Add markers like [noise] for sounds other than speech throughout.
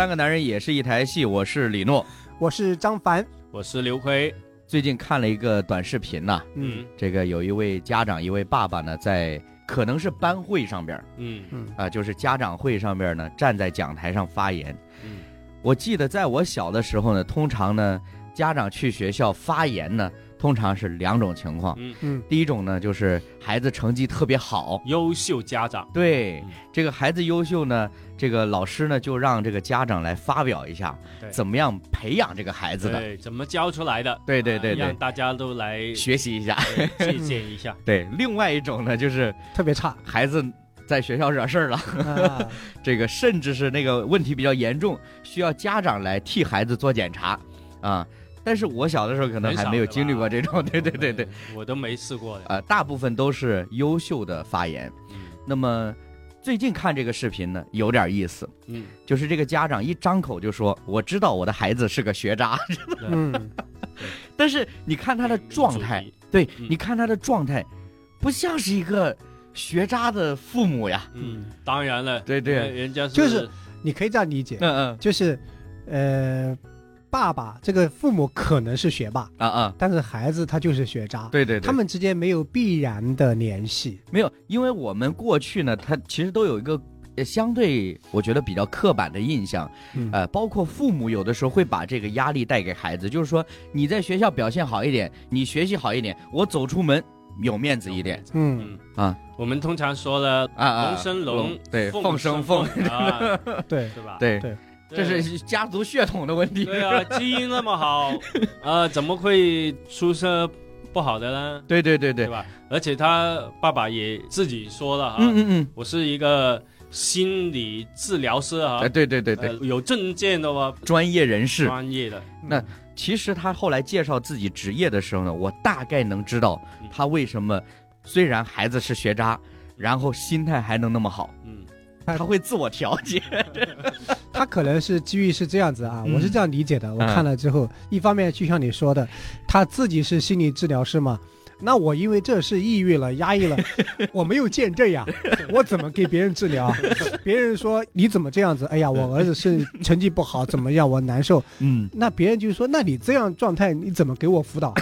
三个男人也是一台戏，我是李诺。我是张凡，我是刘辉。最近看了一个短视频呐、嗯这个有一位家长，一位爸爸呢，在可能是班会上边嗯嗯啊、就是家长会上边呢，站在讲台上发言。嗯我记得在我小的时候呢，通常呢，家长去学校发言呢，通常是两种情况。嗯，嗯第一种呢，就是孩子成绩特别好，优秀家长。对嗯这个孩子优秀呢，这个老师呢就让这个家长来发表一下，怎么样培养这个孩子的，对，怎么教出来的？对对对对啊让大家都来学习一下。借鉴一下。[laughs] 对，另外一种呢，就是特别差孩子在学校惹事儿了，啊，[laughs] 这个甚至是那个问题比较严重，需要家长来替孩子做检查啊。但是我小的时候可能还没有经历过这种，对对对对，，我都没试过的。呃，大部分都是优秀的发言。嗯。那么最近看这个视频呢，有点意思，嗯，就是这个家长一张口就说：“我知道我的孩子是个学渣。嗯，”但是你看他的状态，，对，你看他的状态，不像是一个学渣的父母呀。嗯，当然了，对对。人人家就是你可以这样理解，嗯嗯。就是呃，爸爸这个父母可能是学霸，啊啊，但是孩子他就是学渣，对对对，他们之间没有必然的联系。没有，因为我们过去呢，他其实都有一个。呃相对，我觉得比较刻板的印象，嗯呃，包括父母有的时候会把这个压力带给孩子，就是说你在学校表现好一点，你学习好一点，我走出门有面子一点。嗯，嗯啊，我们通常说了啊啊，龙生龙，对，凤凤生凤 [laughs] 对，对吧？对对这是家族血统的问题。对啊，基因那么好，啊，[laughs] 怎么会出生不好的呢？对对对对，对吧？而且他爸爸也自己说了啊，嗯嗯嗯，我是一个心理治疗师啊哎，，对对对对，呃有证件的吗？专业人士。专业的，那其实他后来介绍自己职业的时候呢，我大概能知道嗯他为什么虽然孩子是学渣，然后心态还能那么好，嗯他他会自我调节。[laughs] 他可能是机遇是这样子啊，嗯我是这样理解的。我看了之后，一方面就像你说的，他自己是心理治疗师嘛，那我因为这是抑郁了、压抑了，[laughs] 我没有见证呀，[laughs] 我怎么给别人治疗？别人说你怎么这样子？哎呀，我儿子是成绩不好，怎么样？我难受。嗯，那别人就说，那你这样状态，你怎么给我辅导？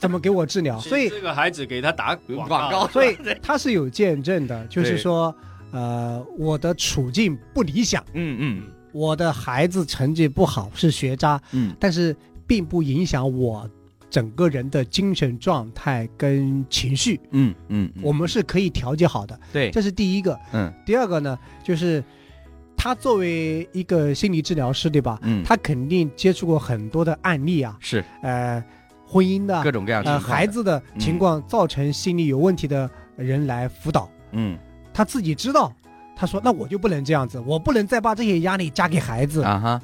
怎么给我治疗？所以，这个孩子给他打广广告所以他是有见证的，就是说，呃，我的处境不理想。嗯嗯。我的孩子成绩不好是学渣，嗯。但是并不影响我整个人的精神状态跟情绪，嗯嗯，我们是可以调节好的，对，这是第一个。嗯。第二个呢，就是他作为一个心理治疗师，对吧？嗯，他肯定接触过很多的案例啊，是。呃，婚姻的各种各样的孩子的情况造成心理有问题的人来辅导，嗯他自己知道。他说：“那我就不能这样子，我不能再把这些压力加给孩子。啊哈，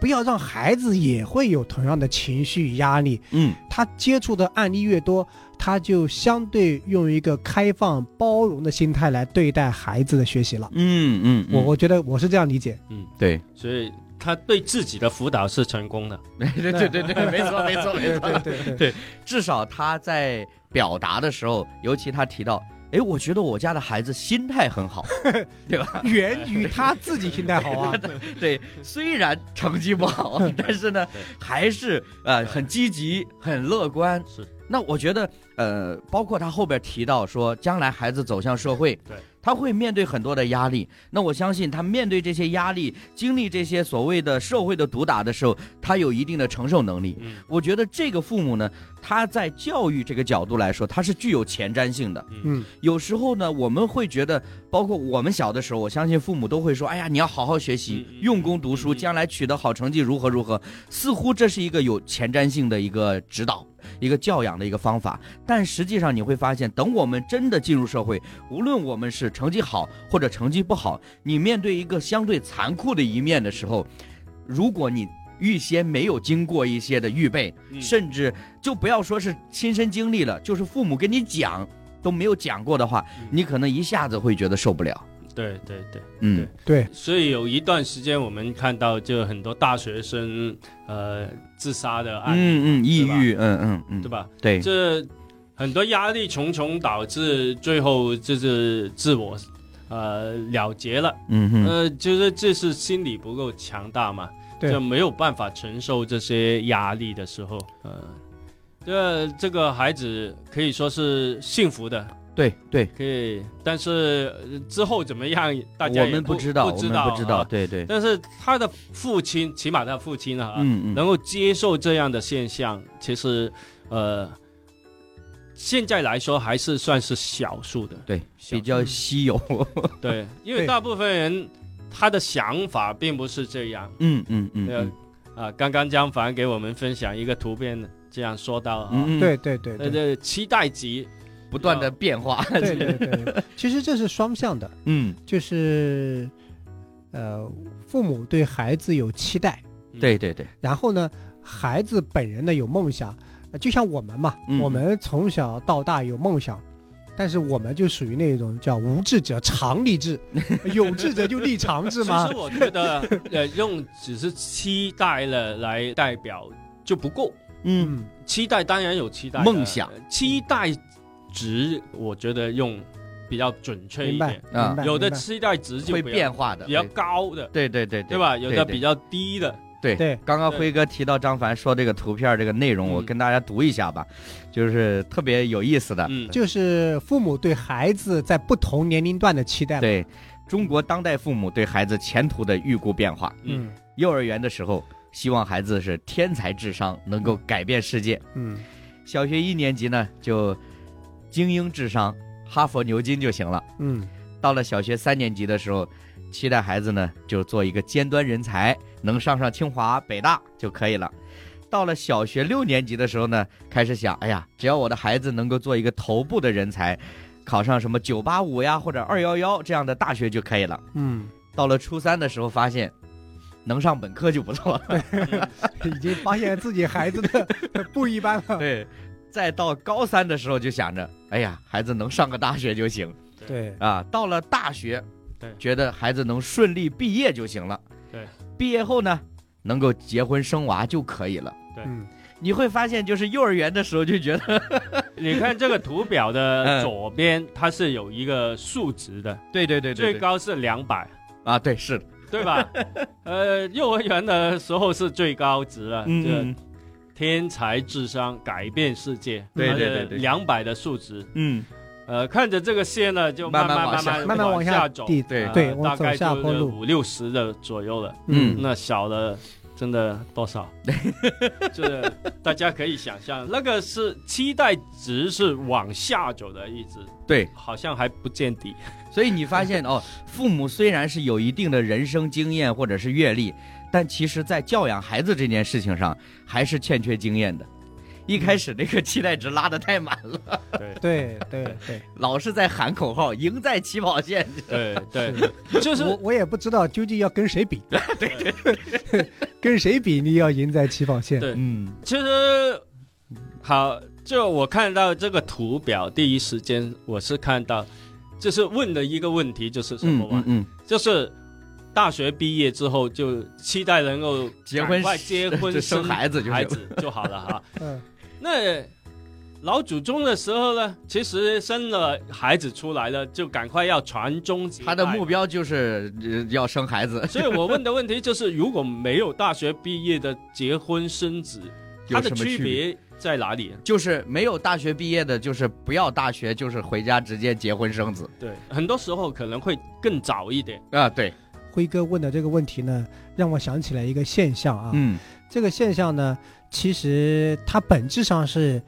不要让孩子也会有同样的情绪压力。嗯他接触的案例越多，他就相对用一个开放包容的心态来对待孩子的学习了。嗯嗯，我我觉得我是这样理解。嗯，对所以他对自己的辅导是成功的。[laughs] 对对对对，没错没错没错，[laughs] 对对对，至少他在表达的时候，尤其他提到，哎，我觉得我家的孩子心态很好，[laughs] 对吧？[laughs] 源于他自己心态好啊。对，虽然成绩不好，[laughs] 但是呢，还是呃很积极、很乐观。是，那我觉得，呃，包括他后边提到说，将来孩子走向社会，对，他会面对很多的压力。那我相信他面对这些压力，经历这些所谓的社会的毒打的时候，他有一定的承受能力。嗯我觉得这个父母呢，他在教育这个角度来说，他是具有前瞻性的。嗯有时候呢，我们会觉得，包括我们小的时候，我相信父母都会说：“哎呀，你要好好学习，用功读书，将来取得好成绩，如何如何。”似乎这是一个有前瞻性的一个指导、一个教养的一个方法。但实际上，你会发现，等我们真的进入社会，无论我们是成绩好或者成绩不好，你面对一个相对残酷的一面的时候，如果你预先没有经过一些的预备，嗯甚至就不要说是亲身经历了，就是父母跟你讲都没有讲过的话，嗯你可能一下子会觉得受不了。对对对，嗯。对，所以有一段时间我们看到就很多大学生呃自杀的案例，嗯嗯，抑郁，嗯嗯嗯，对吧？对，这很多压力重重导致最后就是自我呃了结了，嗯哼，呃，就是这是心理不够强大嘛，对。就没有办法承受这些压力的时候，呃，这这个孩子可以说是幸福的，对对，可以，但是呃之后怎么样，大家我也不们不知道，不知道，不知道，啊对对，但是他的父亲，起码他父亲啊，嗯嗯，能够接受这样的现象，其实呃，现在来说还是算是少数的。对，比较稀有，对，因为大部分人他的想法并不是这样。嗯嗯嗯啊，刚刚江凡给我们分享一个图片，这样说到啊，嗯，对对对呃，对这期待值不断的变化，对对对，[laughs] 其实这是双向的，嗯，就是呃，父母对孩子有期待，对对对，然后呢，孩子本人呢有梦想，呃就像我们嘛，嗯。我们从小到大有梦想，但是我们就属于那种叫无志者常立志，[laughs] 有志者就立长志嘛其实。我觉得，呃，用只是期待了来代表就不够。嗯。嗯，期待当然有期待梦想，期待值我觉得用比较准确一明白点。啊。有的期待值就会变化的，比较高的，对对对对吧？有的比较较低的，对对。刚刚辉哥提到张凡说这个图片这个内容，嗯我跟大家读一下吧，就是特别有意思的，嗯，就是父母对孩子在不同年龄段的期待。对中国当代父母对孩子前途的预估变化。嗯。嗯幼儿园的时候，希望孩子是天才智商，能够改变世界；嗯。小学一年级呢，就精英智商，哈佛、牛津就行了。嗯到了小学三年级的时候，期待孩子呢就做一个尖端人才，能上上清华、北大就可以了。到了小学六年级的时候呢，开始想，哎呀，只要我的孩子能够做一个头部的人才，考上什么九八五呀或者二幺幺这样的大学就可以了。嗯，到了初三的时候，发现能上本科就不错了。已经发现自己孩子的不一般了。[laughs] 对，再到高三的时候就想着，哎呀，孩子能上个大学就行。对，啊。到了大学，对觉得孩子能顺利毕业就行了。对，毕业后呢，能够结婚生娃就可以了。对。你会发现，就是幼儿园的时候就觉得，[laughs] 你看这个图表 [laughs] 嗯。的左边，它是有一个数值的，对对对最高是两百，啊，对是的，对吧？[laughs] 呃，幼儿园的时候是最高值了，这个嗯天才智商改变世界，对对对对两百的数值，嗯，呃，看着这个线呢，就慢慢慢慢慢慢慢往下走，对呃对，大概。就是五六十的左右了。嗯那小的真的多少？[laughs] 就是大家可以想象，那个是期待值是往下走的，一直对，好像还不见底。所以你发现哦，父母虽然是有一定的人生经验或者是阅历，但其实在教养孩子这件事情上还是欠缺经验的。一开始那个期待值拉的太满了，[laughs] 对对对对，老是在喊口号，赢在起跑线。对对，就是我我也不知道究竟要跟谁比。[laughs] 对对，[laughs] 跟谁比你要赢在起跑线。对嗯其实好，就我看到这个图表，第一时间我是看到，就是问的一个问题就是什么嘛？嗯就是大学毕业之后就期待能够结婚快结婚 [laughs] 生孩子孩子就好了哈。[laughs] 嗯那老祖宗的时候呢，其实生了孩子出来了，就赶快要传宗接代。他的目标就是呃要生孩子，[laughs] 所以我问的问题就是，如果没有大学毕业的结婚生子，它的有什么？区别在哪里？就是没有大学毕业的，就是不要大学，就是回家直接结婚生子对，很多时候可能会更早一点。啊。对，辉哥问的这个问题呢，让我想起来一个现象啊。嗯这个现象呢，其实它本质上是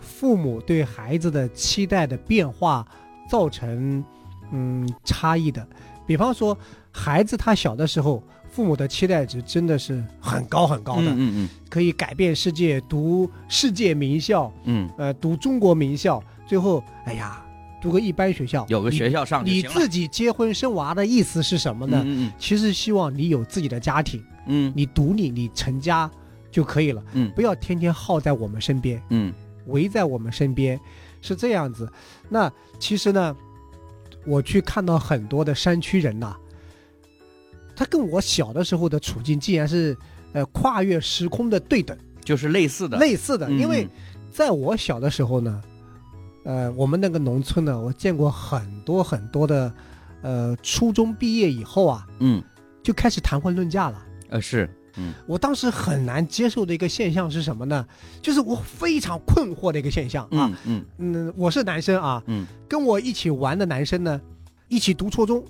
父母对孩子的期待的变化造成嗯差异的。比方说，孩子他小的时候，父母的期待值真的是很高很高的，嗯嗯可以改变世界，读世界名校，嗯，呃，读中国名校，最后哎呀，读个一般学校，有个学校上就你。自己结婚生娃的意思是什么呢？嗯嗯其实希望你有自己的家庭。嗯你独立，你成家就可以了，嗯不要天天耗在我们身边，嗯围在我们身边，是这样子。那其实呢，我去看到很多的山区人呐、他跟我小的时候的处境竟然是呃跨越时空的对等，嗯，就是类似的。类似的。嗯因为在我小的时候呢，呃，我们那个农村呢，我见过很多很多的呃初中毕业以后啊，嗯，就开始谈婚论嫁了。呃是，嗯我当时很难接受的一个现象是什么呢？就是我非常困惑的一个现象啊。嗯嗯嗯，我是男生啊，嗯，跟我一起玩的男生呢，一起读初中，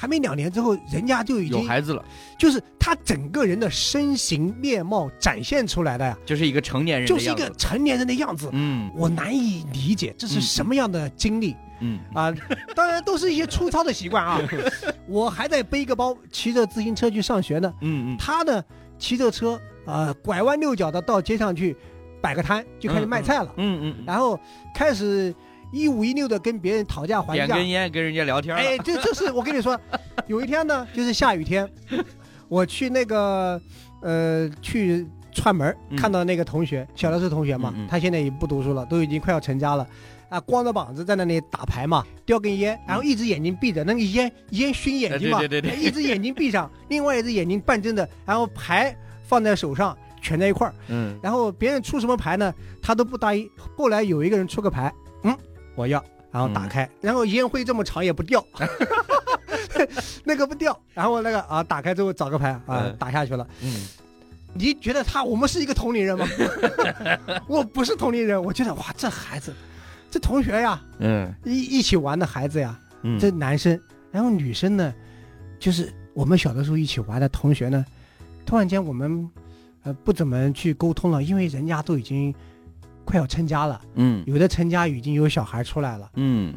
还没两年之后，人家就已经有孩子了，就是他整个人的身形面貌展现出来的呀，就是一个成年人就是一个成年人的样子。嗯我难以理解这是什么样的经历嗯啊！当然都是一些粗糙的习惯啊。[laughs] 我还在背个包，骑着自行车去上学呢。嗯嗯，他呢，骑着车啊、拐弯六角的到街上去摆个摊，就开始卖菜了。嗯嗯，然后开始一五一六的跟别人讨价还价。点根烟跟人家聊天了，哎，这这是我跟你说，[laughs] 有一天呢，就是下雨天，[laughs] 我去那个呃去串门看到那个同学，小的是同学嘛，他现在也不读书了，都已经快要成家了。啊，光着膀子在那里打牌嘛，叼根烟，然后一只眼睛闭着，那个烟烟熏眼睛嘛，哎对对对对一只眼睛闭上，[laughs] 另外一只眼睛半睁着，然后牌放在手上蜷在一块儿，嗯然后别人出什么牌呢，他都不答应。后来有一个人出个牌，嗯，我要，然后打开，然后烟灰这么长也不掉，[laughs] 那个不掉，然后那个啊打开之后找个牌啊嗯。打下去了。嗯。你觉得他我们是一个同龄人吗？[laughs] 我不是同龄人，我觉得哇这孩子，这同学呀，嗯。一一起玩的孩子呀，嗯，这男生，然后女生呢，就是我们小的时候一起玩的同学呢，突然间我们呃不怎么去沟通了，因为人家都已经快要成家了，嗯。有的成家已经有小孩出来了，嗯。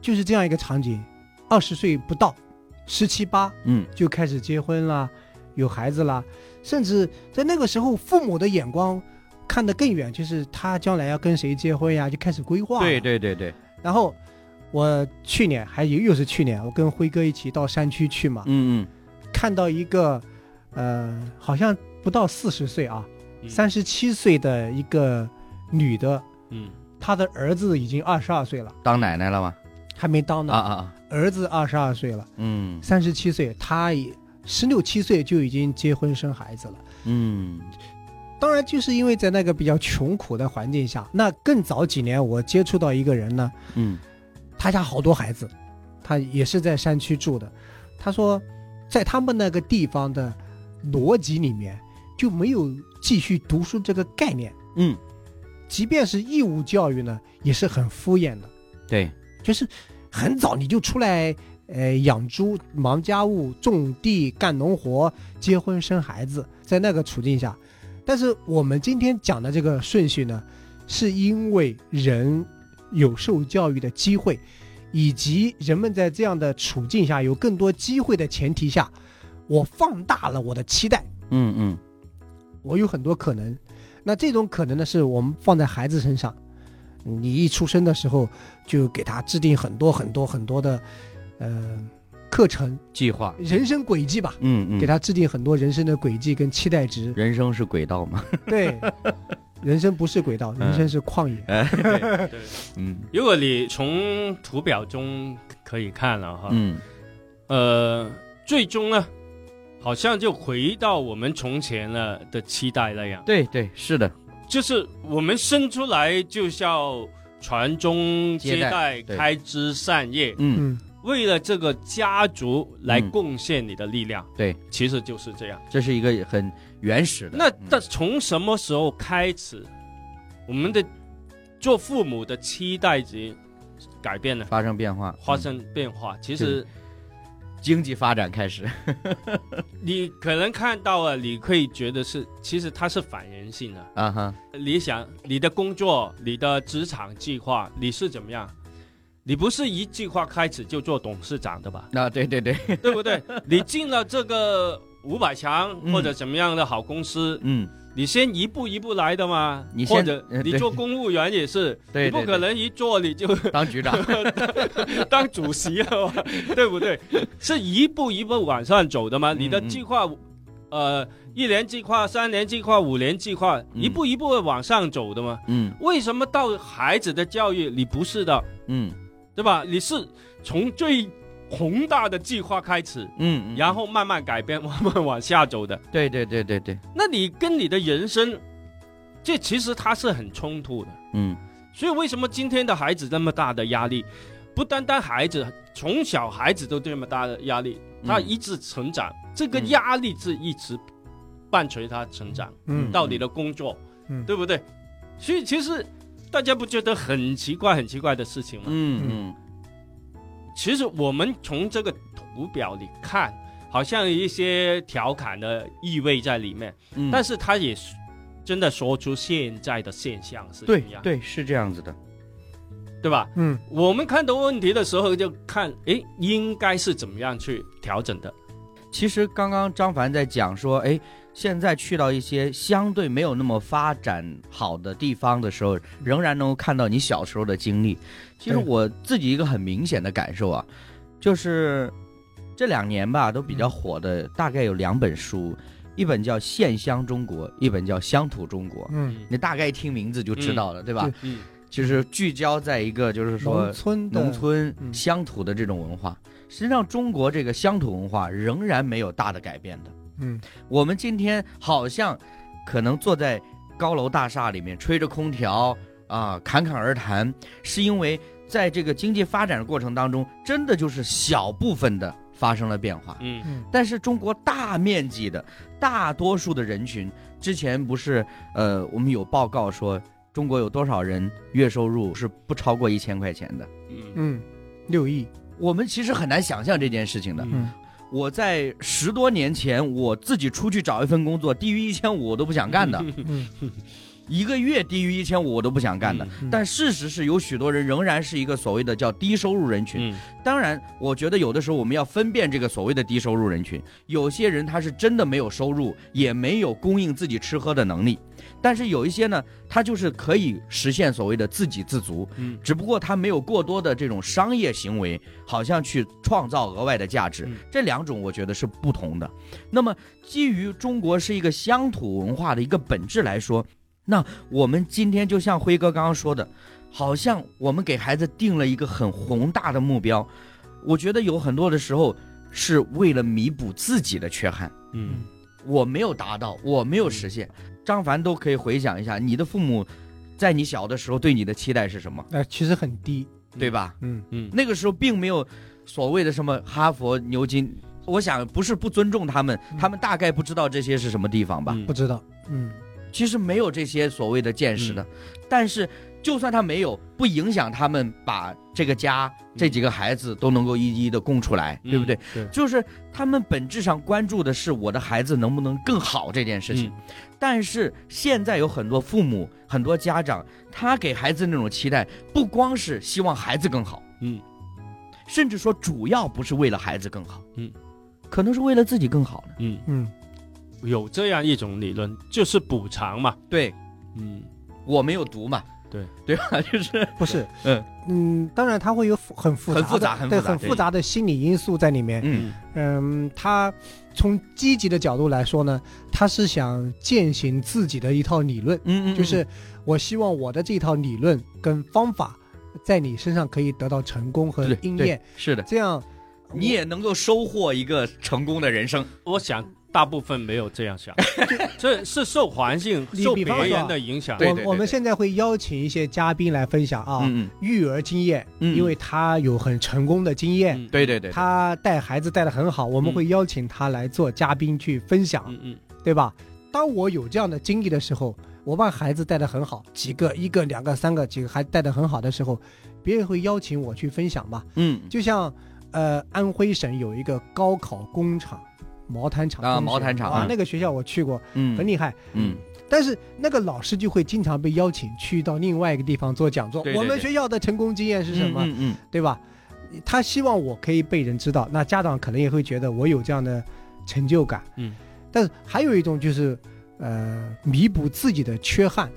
就是这样一个场景，二十岁不到，十七八嗯。就开始结婚了，有孩子了，甚至在那个时候父母的眼光看得更远，就是他将来要跟谁结婚呀，就开始规划。对。对对对，然后我去年还有又是去年，我跟辉哥一起到山区去嘛，嗯嗯。看到一个呃，好像不到四十岁啊，嗯。三十七岁的一个女的，嗯。她的儿子已经二十二岁了，当奶奶了吗？还没当呢，啊啊啊，儿子二十二岁了，嗯。三十七岁，她也十六七岁就已经结婚生孩子了。嗯。当然，就是因为在那个比较穷苦的环境下，那更早几年我接触到一个人呢，嗯。他家好多孩子，他也是在山区住的。他说，在他们那个地方的逻辑里面就没有继续读书这个概念，嗯，即便是义务教育呢，也是很敷衍的，对，就是很早你就出来，呃，养猪、忙家务、种地、干农活、结婚生孩子，在那个处境下。但是我们今天讲的这个顺序呢，是因为人有受教育的机会，以及人们在这样的处境下有更多机会的前提下，我放大了我的期待，嗯嗯我有很多可能。那这种可能呢，是我们放在孩子身上，你一出生的时候就给他制定很多很多很多的，呃，课程、计划，人生轨迹吧，嗯嗯，给他制定很多人生的轨迹跟期待值。人生是轨道吗？[laughs] 对，人生不是轨道，人生是旷野。哎，对。[laughs] 嗯如果你从图表中可以看了哈，嗯呃，最终呢，好像就回到我们从前了的期待那样，对对是的，就是我们生出来就是要传宗接接代、开枝散叶，嗯。嗯，为了这个家族来嗯。贡献你的力量，对，其实就是这样。这是一个很原始的。那嗯。但从什么时候开始，我们的做父母的期待值改变了，发生变化，嗯。发生变化？其实经济发展开始，[laughs] 你可能看到了，你可以觉得是，其实它是反人性的。啊哈，你想你的工作、你的职场计划，你是怎么样？你不是一计划开始就做董事长的吧？啊对对对，对不对？你进了这个五百强嗯或者怎么样的好公司，嗯你先一步一步来的嘛。你或者你做公务员也是，[laughs] 你不可能一做你就当局长，[laughs] 当主席了嘛，[laughs] 对不对？是一步一步往上走的嘛。嗯你的计划，呃，一年计划、三年计划、五年计划，嗯一步一步往上走的嘛。嗯为什么到孩子的教育你不是的，嗯对吧？你是从最宏大的计划开始，嗯，嗯然后慢慢改变，[laughs] 慢慢往下走的。对对对对对，那你跟你的人生，这其实它是很冲突的。嗯所以为什么今天的孩子那么大的压力？不单单孩子，从小孩子都这么大的压力，他嗯一直成长，这个嗯压力是一直伴随他成长。嗯到你的工作，嗯对不对？所以其实大家不觉得很奇怪、很奇怪的事情吗？嗯嗯其实我们从这个图表里看，好像有一些调侃的意味在里面，嗯，但是他也是真的说出现在的现象是对怎么样，对是这样子的，对吧？嗯我们看到问题的时候就看，诶，应该是怎么样去调整的？其实刚刚张凡在讲说，哎，现在去到一些相对没有那么发展好的地方的时候，仍然能够看到你小时候的经历。其实我自己一个很明显的感受啊，就是这两年吧，都比较火的，大概有两本书，一本叫《县乡中国》，一本叫《乡土中国》。嗯，你大概一听名字就知道了，对吧？嗯就是聚焦在一个就是说农村的农村嗯乡土的这种文化。实际上，中国这个乡土文化仍然没有大的改变的。嗯。我们今天好像可能坐在高楼大厦里面吹着空调啊，侃侃而谈，是因为在这个经济发展的过程当中，真的就是小部分的发生了变化。嗯。嗯。但是中国大面积的大多数的人群，之前不是呃，我们有报告说中国有多少人月收入是不超过一千块钱的？嗯。嗯，六亿，我们其实很难想象这件事情的。嗯我在十多年前，我自己出去找一份工作，低于一千五我都不想干的，[laughs] 嗯。一个月低于一千五我都不想干的。嗯但事实是，有许多人仍然是一个所谓的叫低收入人群。嗯。当然，我觉得有的时候我们要分辨这个所谓的低收入人群，有些人他是真的没有收入，也没有供应自己吃喝的能力，但是有一些呢，它就是可以实现所谓的自给自足，嗯只不过它没有过多的这种商业行为，好像去创造额外的价值嗯。这两种我觉得是不同的。那么，基于中国是一个乡土文化的一个本质来说，那我们今天就像辉哥刚刚说的，好像我们给孩子定了一个很宏大的目标，我觉得有很多的时候是为了弥补自己的缺憾。嗯我没有达到，我没有实现。张凡都可以回想一下，你的父母在你小的时候对你的期待是什么，呃，其实很低，对吧？嗯。嗯。那个时候并没有所谓的什么哈佛、牛津。我想不是不尊重他们，嗯。他们大概不知道这些是什么地方吧。嗯。不知道，嗯其实没有这些所谓的见识的，但是就算他没有，不影响他们把这个家、这几个孩子都能够一一的供出来，对不对？？对，就是他们本质上关注的是我的孩子能不能更好这件事情。但是现在有很多父母、很多家长，他给孩子那种期待，不光是希望孩子更好，嗯甚至说主要不是为了孩子更好，嗯，可能是为了自己更好呢。嗯，嗯有这样一种理论，就是补偿嘛。对。嗯。我没有读嘛，对。对吧？[laughs] 就是。不是，嗯。嗯，当然它会有很复杂的很复杂很对复杂对很复杂的心理因素在里面。嗯。嗯，他从积极的角度来说呢，他是想践行自己的一套理论，嗯嗯，就是我希望我的这套理论跟方法在你身上可以得到成功和应验，是的，这样你也能够收获一个成功的人生。我想大部分没有这样想，[laughs] 这是受环境、受别人的影响。对对我我们现在会邀请一些嘉宾来分享啊，嗯嗯，育儿经验，嗯。因为他有很成功的经验，嗯。对对对，他带孩子带的很好，我们嗯会邀请他来做嘉宾去分享，嗯嗯对吧？当我有这样的经历的时候，我把孩子带的很好，几个、一个、两个、三个，几个孩子带的很好的时候，别人会邀请我去分享吧。嗯。就像，呃，安徽省有一个高考工厂，毛毯厂啊毛毯厂啊嗯，那个学校我去过，嗯很厉害。嗯但是那个老师就会经常被邀请去到另外一个地方做讲座。对对对我们学校的成功经验是什么？嗯嗯对吧？他希望我可以被人知道，那家长可能也会觉得我有这样的成就感。嗯，但是还有一种就是，呃，弥补自己的缺憾，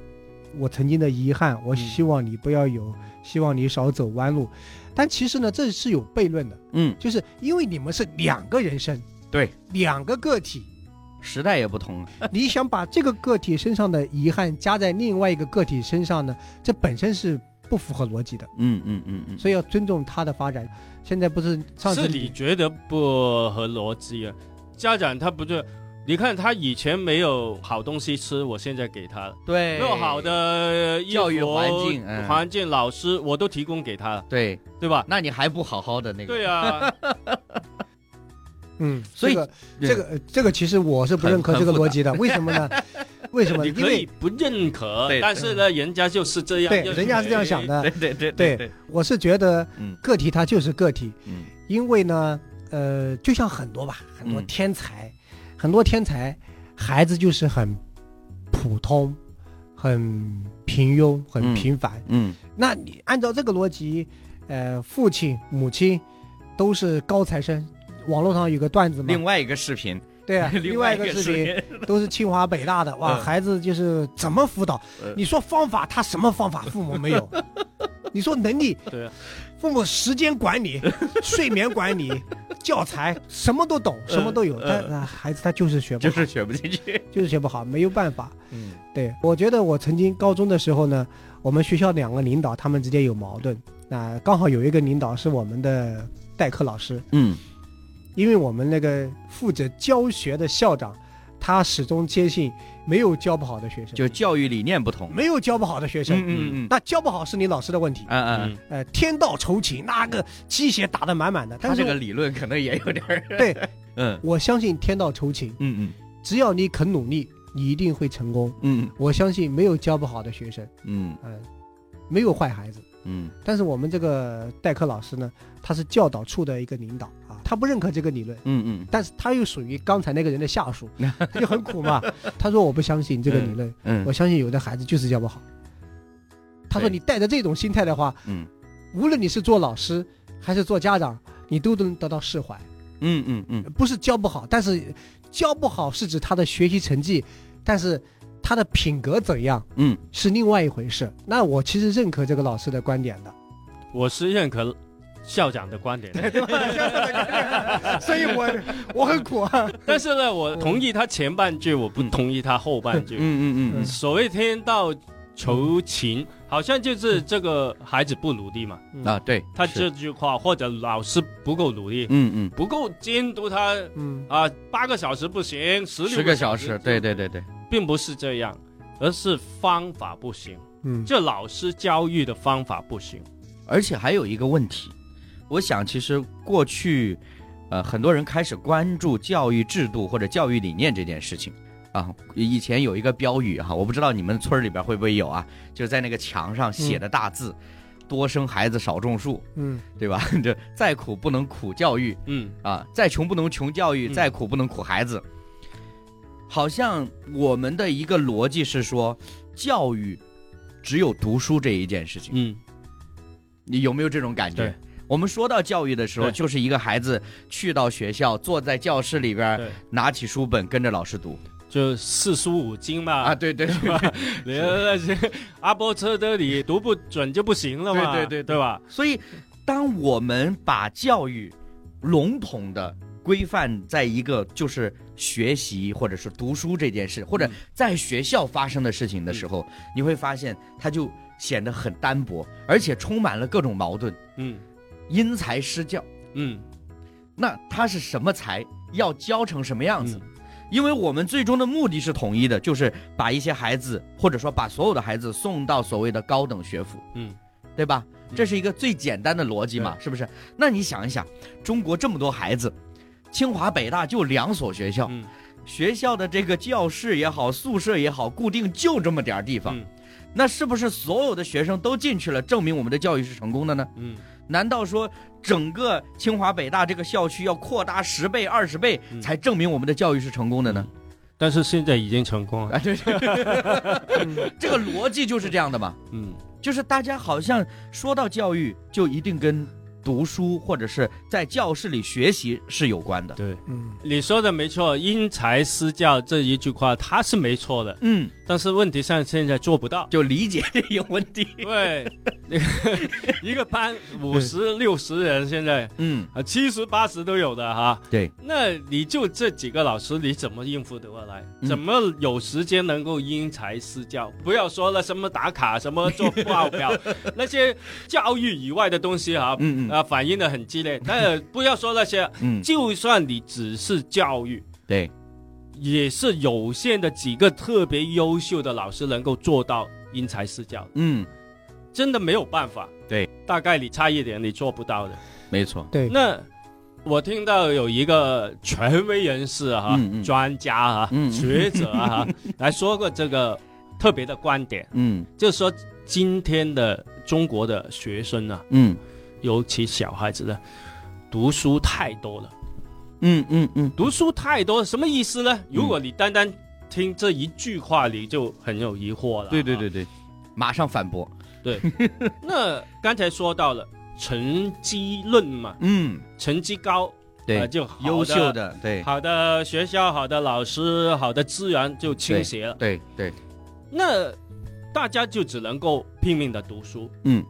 我曾经的遗憾，我嗯希望你不要有，希望你少走弯路。但其实呢，这是有悖论的，嗯，就是因为你们是两个人生，对，两个个体，时代也不同了。你想把这个个体身上的遗憾加在另外一个个体身上呢，这本身是不符合逻辑的。嗯嗯嗯嗯，所以要尊重他的发展。现在不是上次是你觉得不合逻辑啊？家长他不就你看他以前没有好东西吃，我现在给他了；对，没有好的教育环境嗯环境、老师，我都提供给他了，对，对吧？那你还不好好的那个？对啊，[laughs] 嗯，所以这个这个呃这个其实我是不认可这个逻辑的，为什么呢？[laughs] 为什么？你因为可以不认可对，但是呢，人家就是这样，对人家是这样想的。对，对对对我是觉得嗯。个体他就是个体，嗯。因为呢，呃，就像很多吧，很多嗯。天才，很多天才孩子就是很普通、很平庸、很嗯平凡。嗯。那你按照这个逻辑，呃，父亲、母亲都是高材生。网络上有个段子嘛，另外一个视频，对啊，[laughs] 另外一个视频 [laughs] 都是清华北大的，哇，嗯。孩子就是怎么辅导？嗯？你说方法，他什么方法？父母没有。[laughs] 你说能力，对啊，父母时间管理、睡眠管理、教材什么都懂，什么都有，嗯。但啊孩子他就是学不好，就是学不进去。就是学不好，没有办法。嗯。对我觉得我曾经高中的时候呢，我们学校两个领导他们之间有矛盾，那刚好有一个领导是我们的代课老师，嗯因为我们那个负责教学的校长，他始终坚信没有教不好的学生，就教育理念不同。没有教不好的学生。嗯嗯嗯那教不好是你老师的问题，嗯嗯，嗯，呃，天道酬勤，那个鸡血打得满满的。但是他这个理论可能也有点儿。[laughs] 对，嗯我相信天道酬勤，嗯嗯只要你肯努力，你一定会成功。嗯我相信没有教不好的学生，嗯嗯、没有坏孩子。嗯但是我们这个代课老师呢，他是教导处的一个领导啊，他不认可这个理论，嗯嗯但是他又属于刚才那个人的下属，[laughs] 他就很苦嘛。他说我不相信这个理论，嗯我相信有的孩子就是教不好。他说你带着这种心态的话，嗯无论你是做老师还是做家长，你都能得到释怀。嗯嗯嗯不是教不好，但是教不好是指他的学习成绩，但是他的品格怎样嗯是另外一回事。那我其实认可这个老师的观点的，我是认可校长的观点？[laughs] 所以我我很苦啊。但是呢，我同意他前半句，我不同意他后半句。嗯嗯嗯所谓天道酬勤，好像就是这个孩子不努力嘛，嗯。啊对，他这句话或者老师不够努力，嗯嗯。不够监督他嗯。啊，八个小时不行，十六十个小时，对，对对对，并不是这样，而是方法不行，嗯。这老师教育的方法不行。而且还有一个问题，我想其实过去，呃，很多人开始关注教育制度或者教育理念这件事情。啊，以前有一个标语哈，我不知道你们村儿里边会不会有啊，就是在那个墙上写的大字，多生孩子少种树，嗯对吧？[laughs] 这再苦不能苦教育嗯啊，再穷不能穷教育，嗯再苦不能苦孩子。好像我们的一个逻辑是说，教育只有读书这一件事情。嗯，你有没有这种感觉对？我们说到教育的时候，就是一个孩子去到学校，坐在教室里边，拿起书本跟着老师读。就四书五经嘛，啊，对对对，你那些阿波车的你读不准就不行了嘛，对对对对。吧？所以，当我们把教育笼统的规范在一个就是学习或者是读书这件事，或者嗯。在学校发生的事情的时候，你会发现它就显得很单薄，而且充满了各种矛盾，嗯因材施教。嗯，那他是什么才？要教成什么样子？嗯因为我们最终的目的是统一的，就是把一些孩子，或者说把所有的孩子送到所谓的高等学府，嗯，对吧？嗯这是一个最简单的逻辑嘛，是不是？那你想一想，中国这么多孩子，清华北大就两所学校，嗯学校的这个教室也好，宿舍也好，固定就这么点儿地方，嗯那是不是所有的学生都进去了，证明我们的教育是成功的呢？嗯难道说整个清华北大这个校区要扩大十倍、二十倍，嗯。才证明我们的教育是成功的呢？但是现在已经成功了，啊，对。对，[laughs] 这个逻辑就是这样的嘛，嗯。就是大家好像说到教育，就一定跟读书或者是在教室里学习是有关的。对，嗯。你说的没错，因材施教这一句话它是没错的，嗯，但是问题上现在做不到。就理解这个问题。[laughs] 对，那个一个班五十六十人，现在嗯，啊七十八十都有的哈。对，那你就这几个老师，你怎么应付得过来？嗯怎么有时间能够因材施教？不要说了什么打卡、什么做报表，[laughs] 那些教育以外的东西哈，嗯嗯啊，反应的很激烈。但不要说那些，嗯，就算你只是教育，对，也是有限的几个特别优秀的老师能够做到因材施教，嗯，真的没有办法。对，大概你差一点，你做不到的。没错，对，那我听到有一个权威人士哈、嗯嗯。专家啊、嗯学者啊 [laughs] 来说过这个特别的观点，嗯。就是说今天的中国的学生啊，嗯。尤其小孩子的读书太多了，嗯嗯嗯，读书太多什么意思呢？如果你单单听这一句话，你就很有疑惑了。啊对对对对，马上反驳，对。[laughs] 那刚才说到了成绩论嘛，嗯，成绩高，呃对，就好优秀的，对。好的学校、好的老师、好的资源就倾斜了。对对，那大家就只能够拼命的读书，嗯。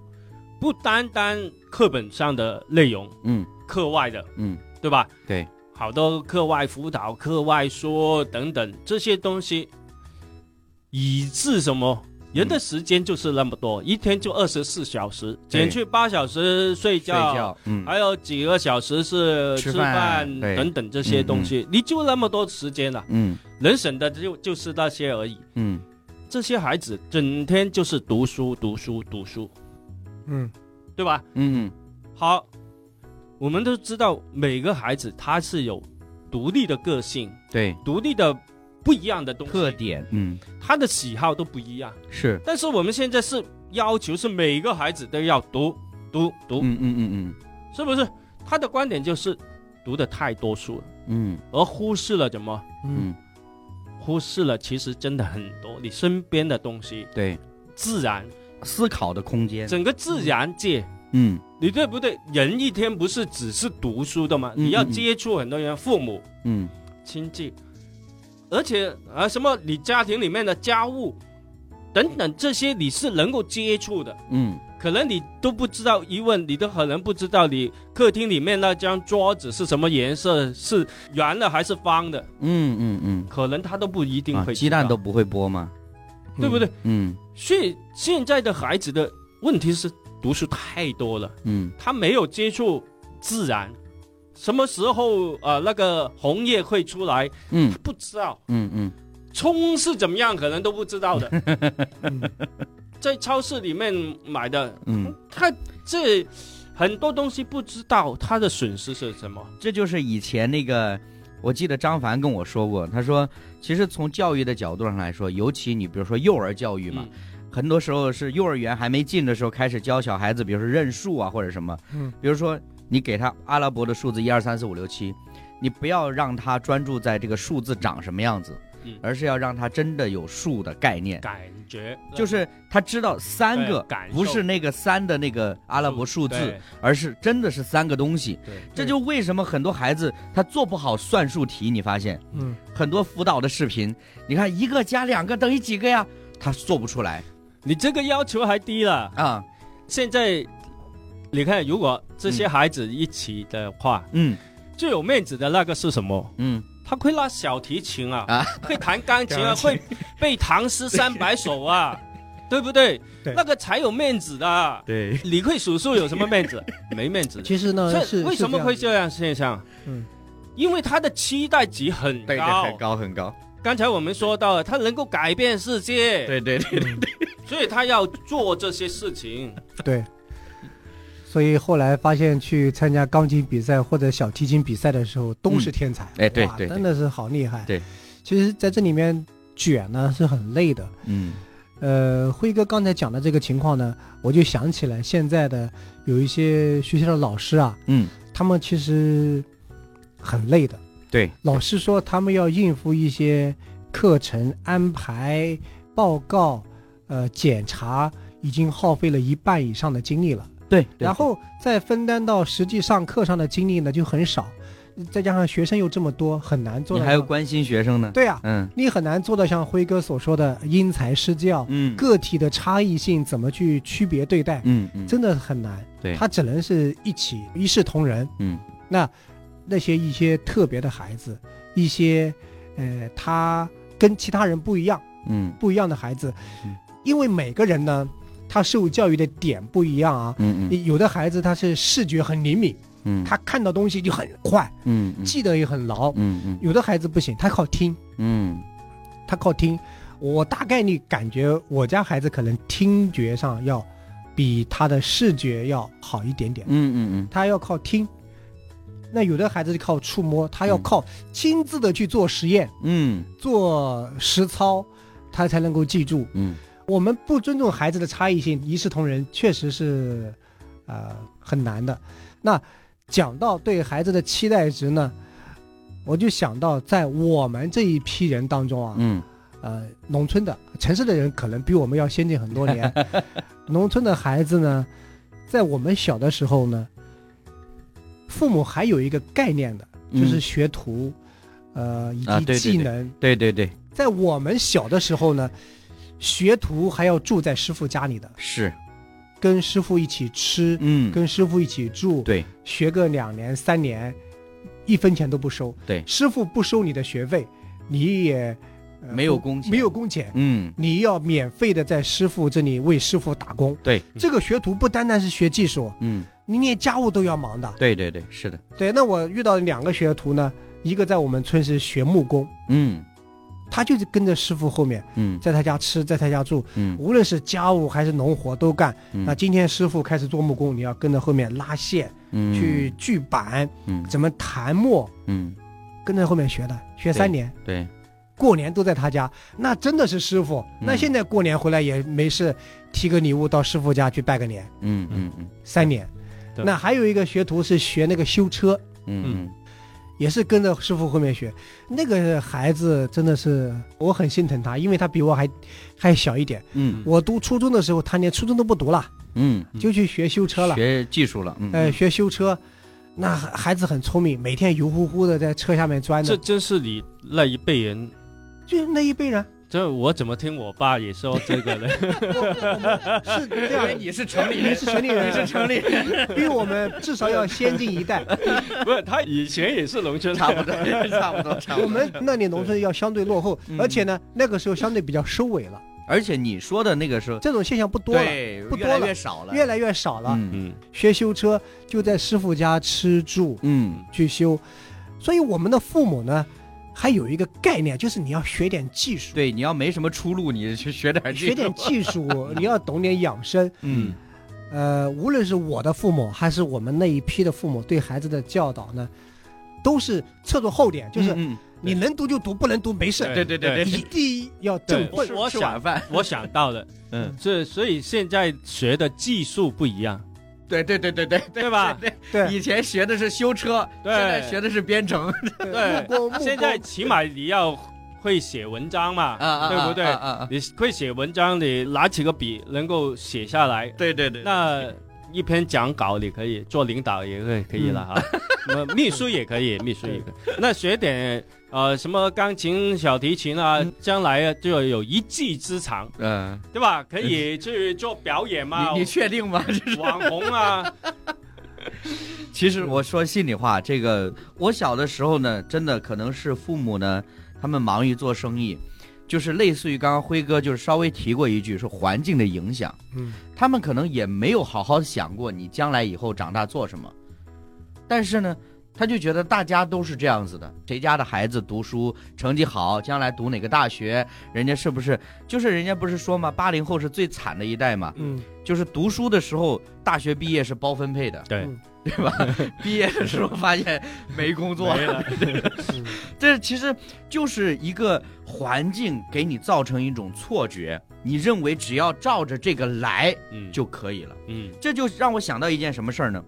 不单单课本上的内容，嗯。课外的，嗯，对吧？对，好多课外辅导、课外说等等这些东西，以致什么？人的时间就是那么多，一天就二十四小时，减去八小时睡睡觉，嗯。还有几个小时是吃吃饭等等这些东西，你就那么多时间了，嗯。能省的就就是那些而已。嗯。这些孩子整天就是读书、读书、读书，嗯。对吧？嗯。好，我们都知道每个孩子他是有独立的个性、对，独立的不一样的东西，特点，嗯。他的喜好都不一样。是，但是我们现在是要求是每个孩子都要读读读，嗯嗯嗯嗯。是不是？他的观点就是读的太多书了，嗯。而忽视了怎么？嗯。嗯，忽视了其实真的很多你身边的东西，对，自然，思考的空间，整个自然界。嗯你对不对？人一天不是只是读书的吗？嗯你要嗯嗯接触很多人，父母、嗯亲戚，而且啊，什么你家庭里面的家务等等这些，你是能够接触的。嗯可能你都不知道，一问你都可能不知道，你客厅里面那张桌子是什么颜色，是圆的还是方的，嗯嗯嗯，可能他都不一定啊，会、鸡蛋都，不会剥吗？对不对？嗯所以现在的孩子的问题是读书太多了。嗯他没有接触自然，什么时候呃那个红叶会出来，嗯他不知道。嗯嗯葱是怎么样，可能都不知道的。[laughs] 嗯在超市里面买的，嗯，他这很多东西不知道，他的损失是什么？这就是以前那个，我记得张凡跟我说过，他说，其实从教育的角度上来说，尤其你比如说幼儿教育嘛，嗯很多时候是幼儿园还没进的时候开始教小孩子，比如说认数啊或者什么，嗯。比如说你给他阿拉伯的数字一二三四五六七，你不要让他专注在这个数字长什么样子，嗯。而是要让他真的有数的概念，感觉就是他知道三个不是那个三的那个阿拉伯数字，而是真的是三个东西。对。这就为什么很多孩子他做不好算术题，你发现。嗯。很多辅导的视频，你看一个加两个等于几个呀？他做不出来你这个要求还低了。啊，现在你看，如果这些孩子一起的话，嗯最有面子的那个是什么？嗯他会拉小提琴啊，啊会弹钢琴啊，琴会背唐诗三百首啊，[laughs] 对不对？对那个才有面子的。对，你会数数有什么面子？[laughs] 没面子。其实呢是这为什么会这样现象？嗯，因为他的期待值很对对，高很。高很高，刚才我们说到了，他能够改变世界，对对对，这样嗯所以他要做这些事情。[laughs] 对。所以后来发现去参加钢琴比赛或者小提琴比赛的时候都是天才，哎对对对真的是好厉害。对，其实在这里面卷呢是很累的。嗯呃，辉哥刚才讲的这个情况呢，我就想起来现在的有一些学校的老师啊，嗯，他们其实很累的。对，老师说他们要应付一些课程安排、报告、呃检查，已经耗费了一半以上的精力了。对，然后再分担到实际上课上的精力呢就很少，再加上学生又这么多，很难做到。你还要关心学生呢，对啊，嗯你很难做到像辉哥所说的因材施教，嗯个体的差异性怎么去区别对待，嗯嗯，真的很难。对，他只能是一起一视同仁。嗯那那些一些特别的孩子，一些呃，他跟其他人不一样，嗯不一样的孩子嗯，因为每个人呢，他受教育的点不一样啊。嗯嗯有的孩子他是视觉很灵敏，嗯，他看到东西就很快，嗯嗯记得也很牢。嗯嗯有的孩子不行，他靠听，嗯他靠听。我大概率感觉我家孩子可能听觉上要比他的视觉要好一点点，嗯嗯嗯他要靠听。那有的孩子就靠触摸，他要嗯靠亲自的去做实验、嗯做实操，他才能够记住。嗯我们不尊重孩子的差异性，一视同仁，确实是，呃，很难的。那讲到对孩子的期待值呢，我就想到在我们这一批人当中啊，嗯呃，农村的、城市的人可能比我们要先进很多年。[laughs] 农村的孩子呢，在我们小的时候呢，父母还有一个概念的，就是嗯学徒，呃，以及啊对对对。技能。对对对，在我们小的时候呢，学徒还要住在师傅家里的，是，跟师傅一起吃，嗯，跟师傅一起住，对。学个两年三年，一分钱都不收。对。师傅不收你的学费，你也、呃没有工钱。没有工钱，嗯。你要免费的在师傅这里为师傅打工。对，这个学徒不单单是学技术，嗯，你连家务都要忙的。对对对，是的，对，那我遇到两个学徒呢，一个在我们村是学木工，嗯。他就是跟着师傅后面，嗯。在他家吃，在他家住，嗯。无论是家务还是农活都干。嗯，那今天师傅开始做木工，你要跟着后面拉线、嗯。去锯板，嗯。怎么弹墨，嗯。跟着后面学的，学三年，对，过年都在他家，那真的是师傅。嗯。那现在过年回来也没事，提个礼物到师傅家去拜个年，嗯嗯嗯。三年。对。那还有一个学徒是学那个修车，嗯也是跟着师傅后面学。那个孩子真的是我很心疼他，因为他比我还还小一点。嗯。我读初中的时候，他连初中都不读了，嗯。嗯就去学修车了。学技术了，嗯，呃，学修车，那孩子很聪明，每天油乎乎的在车下面钻着。这，真是你那一辈人。就是那一辈人这我怎么听我爸也说这个呢？是这样因为。你是城里你人，是城里人，你是城里人，[laughs] 比我们至少要先进一代。[laughs] 不是，他以前也是农村，差不多，[laughs] 差不多，差不多。我们那里农村要相对落后，嗯而且呢，那个时候相对比较收尾了，而且你说的那个时候，这种现象不多了，对，不多了越少了，越来越少了。嗯嗯学修车就在师傅家吃住嗯去修，所以我们的父母呢，还有一个概念，就是你要学点技术，对，你要没什么出路，你去学点技术。学点技术，[laughs] 你要懂点养生。嗯。呃，无论是我的父母还是我们那一批的父母，对孩子的教导呢，都是侧重后点，就是嗯你能读就读，不能读没事。对对对对。你第一要正对分，我想吃晚饭，我想到的，[laughs] 嗯，这所以现在学的技术不一样，对对对对对 [laughs] 对吧？对，对。以前学的是修车，对。现在学的是编程，对。现在起码你要会写文章嘛，啊啊，对不对？啊啊。啊，你会写文章，你拿起个笔能够写下来，对对对，那一篇讲稿你可以做领导也可以可以了哈，[laughs] 那么秘书也可以，秘书也可以。那学点呃什么钢琴、小提琴啊，嗯将来啊就有一技之长，嗯，对吧？可以去做表演嘛，[laughs] 你你确定吗？网红啊，[laughs] 其实我说心里话，这个我小的时候呢，真的可能是父母呢，他们忙于做生意，就是类似于刚刚辉哥就是稍微提过一句，是环境的影响，嗯，他们可能也没有好好想过你将来以后长大做什么，但是呢。他就觉得大家都是这样子的，谁家的孩子读书成绩好，将来读哪个大学，人家是不是？就是人家不是说嘛，八零后是最惨的一代嘛，嗯，就是读书的时候，大学毕业是包分配的，对嗯，对吧？[laughs] 毕业的时候发现没工作，没了，[laughs] 嗯这其实就是一个环境给你造成一种错觉，你认为只要照着这个来嗯，就可以了。嗯这就让我想到一件什么事儿呢？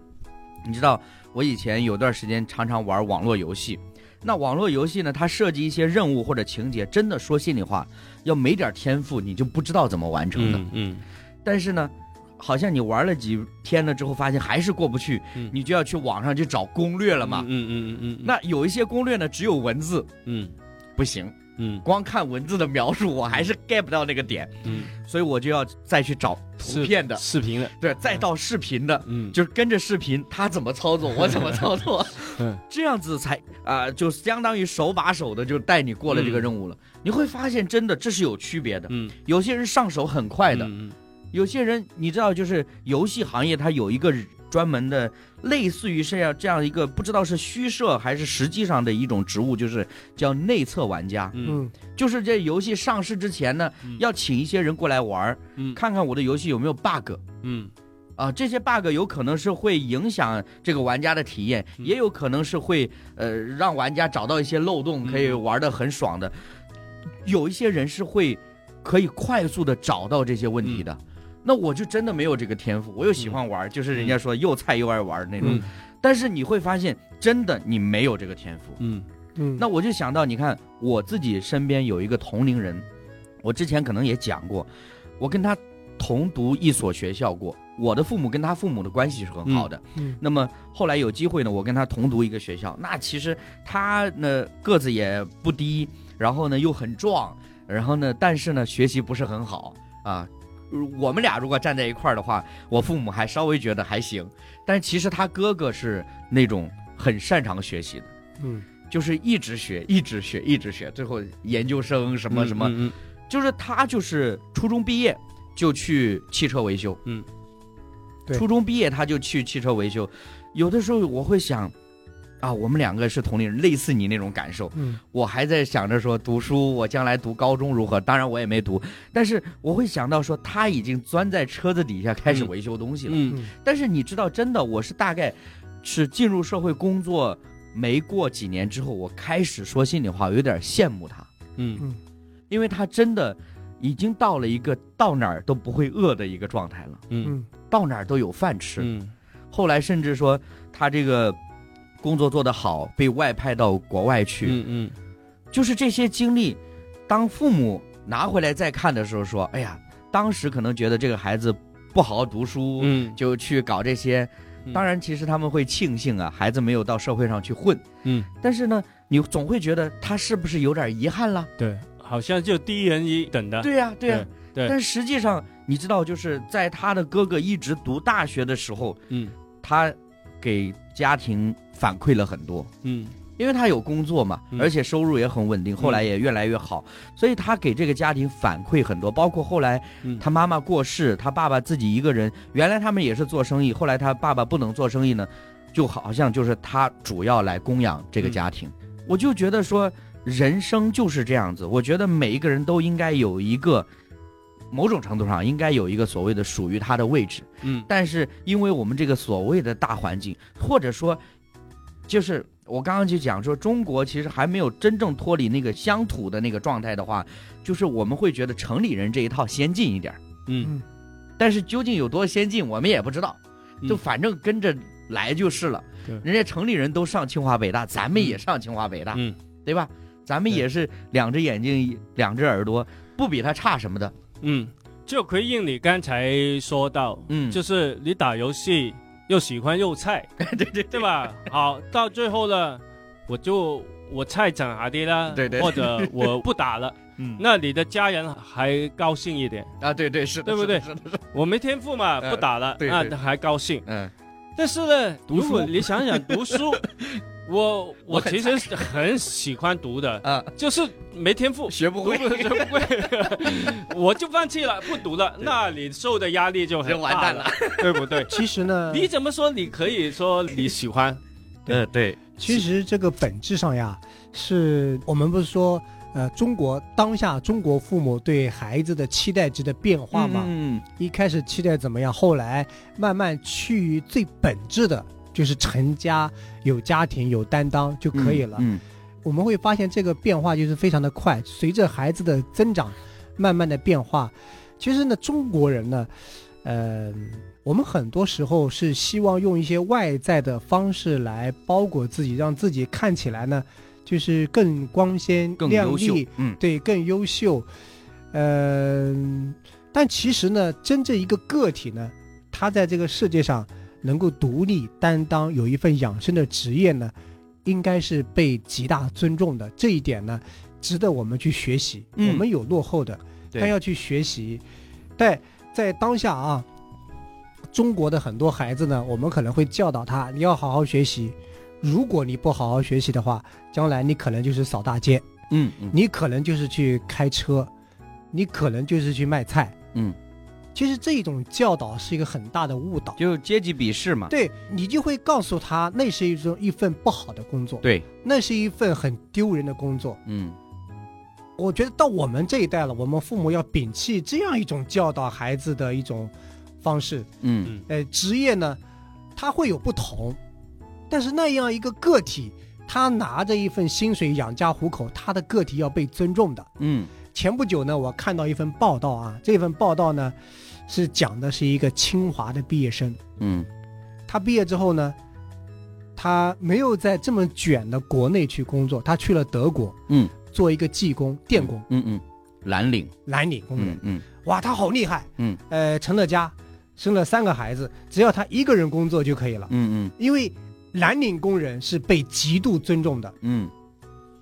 你知道，我以前有段时间常常玩网络游戏，那网络游戏呢，它设计一些任务或者情节，真的说心里话，要没点天赋，你就不知道怎么完成的。嗯嗯。但是呢，好像你玩了几天了之后，发现还是过不去，嗯。你就要去网上去找攻略了嘛。嗯嗯嗯嗯，那有一些攻略呢，只有文字，嗯。不行，嗯。光看文字的描述，我还是 get 不到那个点，嗯，所以我就要再去找图片的，视频。的，对，再到视频的。嗯，就是跟着视频，他怎么操作，我怎么操作。[laughs] 嗯，这样子才啊、就相当于手把手的就带你过了这个任务了。你会发现，真的这是有区别的。嗯。有些人上手很快的，嗯。有些人你知道，就是游戏行业它有一个专门的，类似于是要这样一个不知道是虚设还是实际上的一种职务，就是叫内测玩家。嗯嗯就是这游戏上市之前呢，嗯要请一些人过来玩儿，嗯看看我的游戏有没有 bug。嗯啊，这些 bug 有可能是会影响这个玩家的体验，嗯也有可能是会呃让玩家找到一些漏洞，可以嗯玩的很爽的。有一些人是会可以快速的找到这些问题的。嗯那我就真的没有这个天赋，我又喜欢玩，就是人家说又菜又爱玩那种。嗯但是你会发现，真的你没有这个天赋。嗯嗯，那我就想到，你看我自己身边有一个同龄人，我之前可能也讲过，我跟他同读一所学校过，我的父母跟他父母的关系是很好的。嗯那么后来有机会呢，我跟他同读一个学校，那其实他呢个子也不低，然后呢又很壮，然后呢但是呢学习不是很好啊。我们俩如果站在一块儿的话，我父母还稍微觉得还行，但其实他哥哥是那种很擅长学习的。嗯。就是一直学，一直学，一直学，最后研究生什么什么，嗯就是他就是初中毕业就去汽车维修，嗯，初中毕业他就去汽车维修，有的时候我会想，啊，我们两个是同龄人，类似你那种感受，嗯。我还在想着说读书，我将来读高中如何，当然我也没读，但是我会想到说他已经钻在车子底下开始嗯维修东西了，嗯。嗯。但是你知道，真的，我是大概是进入社会工作没过几年之后，我开始说心里话，我有点羡慕他，嗯。嗯。因为他真的已经到了一个到哪儿都不会饿的一个状态了，嗯。嗯。到哪儿都有饭吃。嗯。后来甚至说他这个工作做得好，被外派到国外去，嗯嗯就是这些经历，当父母拿回来再看的时候，说：“哎呀，当时可能觉得这个孩子不好好读书，嗯就去搞这些。”嗯当然，其实他们会庆幸啊，孩子没有到社会上去混。嗯，但是呢，你总会觉得他是不是有点遗憾了？对，好像就低人一等的。对呀、对呀、对但实际上，你知道，就是在他的哥哥一直读大学的时候，嗯他给家庭反馈了很多。嗯因为他有工作嘛，嗯而且收入也很稳定，后来也越来越好，所以他给这个家庭反馈很多，包括后来嗯，他妈妈过世，他爸爸自己一个人，原来他们也是做生意，后来他爸爸不能做生意呢，就好像就是他主要来供养这个家庭。我就觉得说，人生就是这样子，我觉得每一个人都应该有一个。某种程度上应该有一个所谓的属于他的位置，嗯。但是因为我们这个所谓的大环境，或者说，就是我刚刚就讲说，中国其实还没有真正脱离那个乡土的那个状态的话，就是我们会觉得城里人这一套先进一点，嗯。嗯但是究竟有多先进，我们也不知道，嗯就反正跟着来就是了。对。人家城里人都上清华北大，咱们也上清华北大，嗯。对吧？咱们也是两只眼睛，两只耳朵，不比他差什么的。嗯，就回应你刚才说到，嗯，就是你打游戏又喜欢又菜，对 [laughs] 对对。吧？好，到最后呢，我就我菜整下啲啦，对对。或者我不打了，[laughs] 嗯，那你的家人还高兴一点。啊，对对是的，对不对？我没天赋嘛，嗯。不打了，那还高兴。嗯，但是呢，读如果书你想想读书，[laughs] 我我其实很喜欢读的，啊，就是没天赋，学不会，[laughs] 学不会，[laughs] 我就放弃了，不读了。那你受的压力就很完蛋大了，[laughs] 对不对？其实呢，你怎么说？你可以说你喜欢，呃，对，其实这个本质上呀，是我们不是说，呃，中国当下中国父母对孩子的期待值的变化嘛？嗯，一开始期待怎么样，后来慢慢趋于最本质的，就是成家、有家庭、有担当就可以了。嗯，我们会发现这个变化就是非常的快，随着孩子的增长，慢慢的变化。其实呢，中国人呢，呃，我们很多时候是希望用一些外在的方式来包裹自己，让自己看起来呢，就是更光鲜更亮丽，，嗯，对，更优秀。呃，但其实呢，真正一个个体呢，他在这个世界上能够独立担当，有一份养生的职业呢，应该是被极大尊重的。这一点呢，值得我们去学习。嗯我们有落后的，对但要去学习。在在当下啊，中国的很多孩子呢，我们可能会教导他，你要好好学习。如果你不好好学习的话，将来你可能就是扫大街。嗯嗯你可能就是去开车，你可能就是去卖菜，嗯，其实这种教导是一个很大的误导。就阶级鄙视嘛。对你就会告诉他，那是一种一份不好的工作，对，那是一份很丢人的工作。嗯我觉得到我们这一代了，我们父母要摒弃这样一种教导孩子的一种方式。嗯呃，职业呢，它会有不同，但是那样一个个体，他拿着一份薪水养家糊口，他的个体要被尊重的。嗯前不久呢，我看到一份报道啊，这份报道呢，是讲的是一个清华的毕业生，嗯。他毕业之后呢，他没有在这么卷的国内去工作，他去了德国，嗯，做一个技工、电工、嗯嗯，蓝领，蓝领工人。嗯。嗯。哇，他好厉害，嗯，呃，成了家，生了三个孩子，只要他一个人工作就可以了，嗯嗯。因为蓝领工人是被极度尊重的，嗯。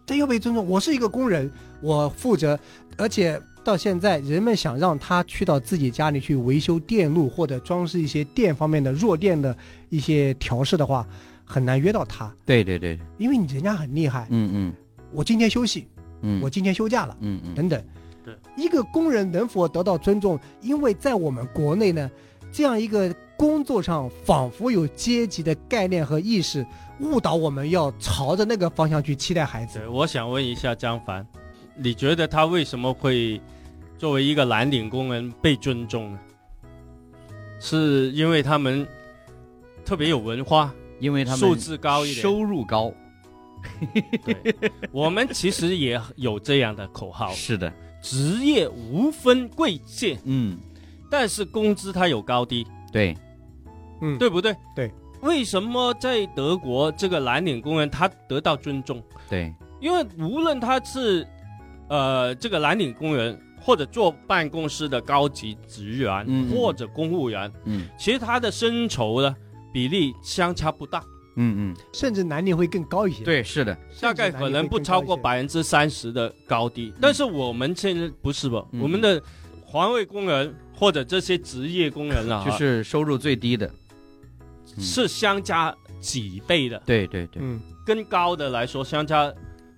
这又被尊重。我是一个工人，我负责，而且到现在，人们想让他去到自己家里去维修电路或者装饰一些电方面的弱电的一些调试的话，很难约到他，对对对，因为你人家很厉害。嗯嗯我今天休息，嗯，我今天休假了，嗯嗯等等。对，一个工人能否得到尊重？因为在我们国内呢，这样一个工作上仿佛有阶级的概念和意识，误导我们要朝着那个方向去期待孩子。我想问一下张凡，你觉得他为什么会作为一个蓝领工人被尊重呢？是因为他们特别有文化，因为他们素质高一点。收入高，对，我们其实也有这样的口号：是的，职业无分贵贱，嗯，但是工资它有高低，对，嗯，对不对？对。为什么在德国这个蓝领工人他得到尊重？对，因为无论他是呃这个蓝领工人，或者坐办公室的高级职员，或者公务员，嗯。其实他的薪酬呢比例相差不大，嗯嗯，甚至蓝领会更高一些。，对，是的，大概可能不超过百分之三十的高低。但是我们现在不是吧？嗯我们的环卫工人或者这些职业工人啊，[laughs] 就是收入最低的，嗯是相加几倍的，对对对，嗯，跟高的来说相加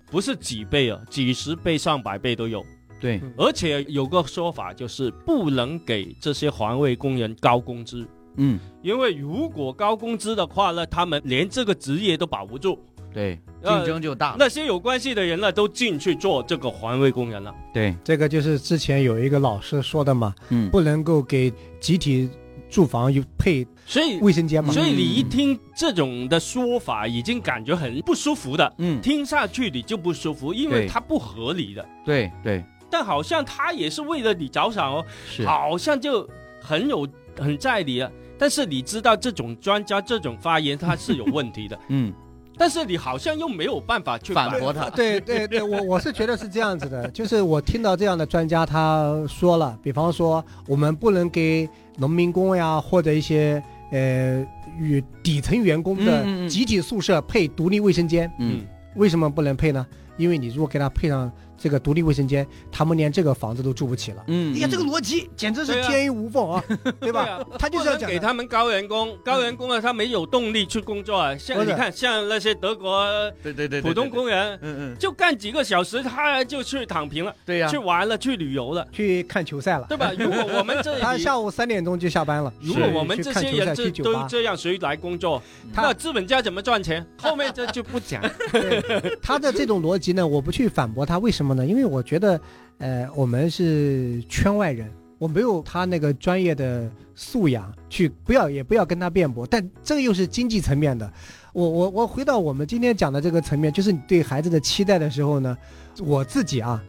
不是几倍啊，几十倍、上百倍都有。对，而且有个说法就是不能给这些环卫工人高工资，嗯。因为如果高工资的话呢，他们连这个职业都保不住，对，呃竞争就大了，那些有关系的人呢都进去做这个环卫工人了。对，这个就是之前有一个老师说的嘛，嗯，不能够给集体住房有配所以，卫生间嘛。所以你一听这种的说法，已经感觉很不舒服的，嗯，听下去你就不舒服，因为它不合理的。对对。但好像他也是为了你着想哦，是，好像就很有很在理啊。但是你知道这种专家这种发言他是有问题的，[laughs] 嗯，但是你好像又没有办法去反驳他，对对对，我我是觉得是这样子的，就是我听到这样的专家他说了，比方说我们不能给农民工呀或者一些呃与底层员工的集体宿舍配独立卫生间，嗯，为什么不能配呢？因为你如果给他配上这个独立卫生间，他们连这个房子都住不起了。嗯，哎呀，这个逻辑简直是天衣无缝啊，[laughs] 对吧？啊他就是要讲给他们高员工，高员工啊，他没有动力去工作啊。像你看，像那些德国对对对，普通，工人，嗯嗯，就干几个小时，他就去躺平了，对呀去，玩了，去旅游了，去看球赛了，对吧？如果我们这 [laughs] 他，下午三点钟就下班了。如果我们这些人这都这样，谁来工作？他那资本家怎么赚钱？后面这就不讲。[laughs] 对他的这种逻辑呢，我不去反驳他，为什么么呢？因为我觉得，呃，我们是圈外人，我没有他那个专业的素养去，不要也不要跟他辩驳。但这个又是经济层面的，我我我回到我们今天讲的这个层面，就是你对孩子的期待的时候呢，我自己啊，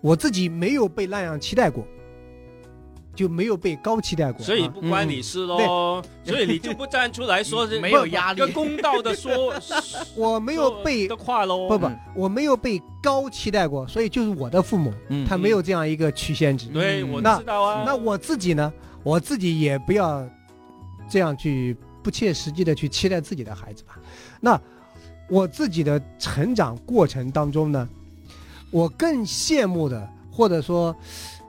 我自己没有被那样期待过，就没有被高期待过，所以啊不关你事喽，[laughs] 所以你就不站出来说是 [laughs] 没有压力个公道的说我没有被的话喽。不不嗯，我没有被高期待过，所以就是我的父母，嗯他没有这样一个曲线值。对，嗯我知道啊。那我自己呢，我自己也不要这样去不切实际的去期待自己的孩子吧。那我自己的成长过程当中呢，我更羡慕的，或者说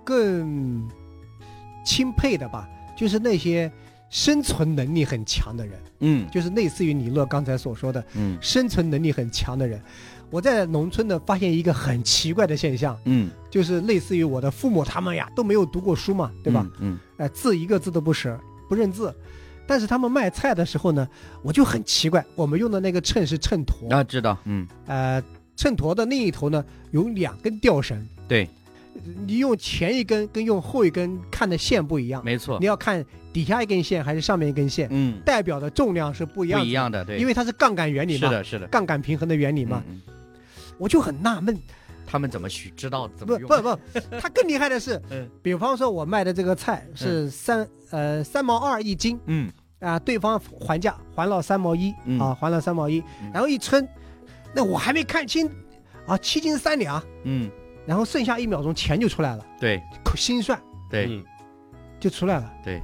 更钦佩的吧，就是那些生存能力很强的人，嗯就是类似于李乐刚才所说的嗯生存能力很强的人。我在农村呢发现一个很奇怪的现象，嗯，就是类似于我的父母他们呀都没有读过书嘛，对吧？？嗯呃，字一个字都不识，不认字。但是他们卖菜的时候呢，我就很奇怪，我们用的那个秤是秤砣，啊，知道，嗯，呃，秤砣的另一头呢有两根吊绳，对，你用前一根跟用后一根看的线不一样，没错。你，要看底下一根线还是上面一根线，嗯，代表的重量是不一样的，不一样的，对，因为它是杠杆原理嘛，是的，是的，杠杆平衡的原理嘛，我就很纳闷，他们怎么去知道怎么用？不不，他更厉害的是，[laughs] 嗯。比方说我卖的这个菜是三、呃三毛二一斤嗯。啊、对方还价还了三毛一、嗯。啊，还了三毛一嗯，然后一称，那我还没看清啊，七斤三两，嗯，然后剩下一秒钟钱就出来了，对。口心算对。嗯。就出来了，对，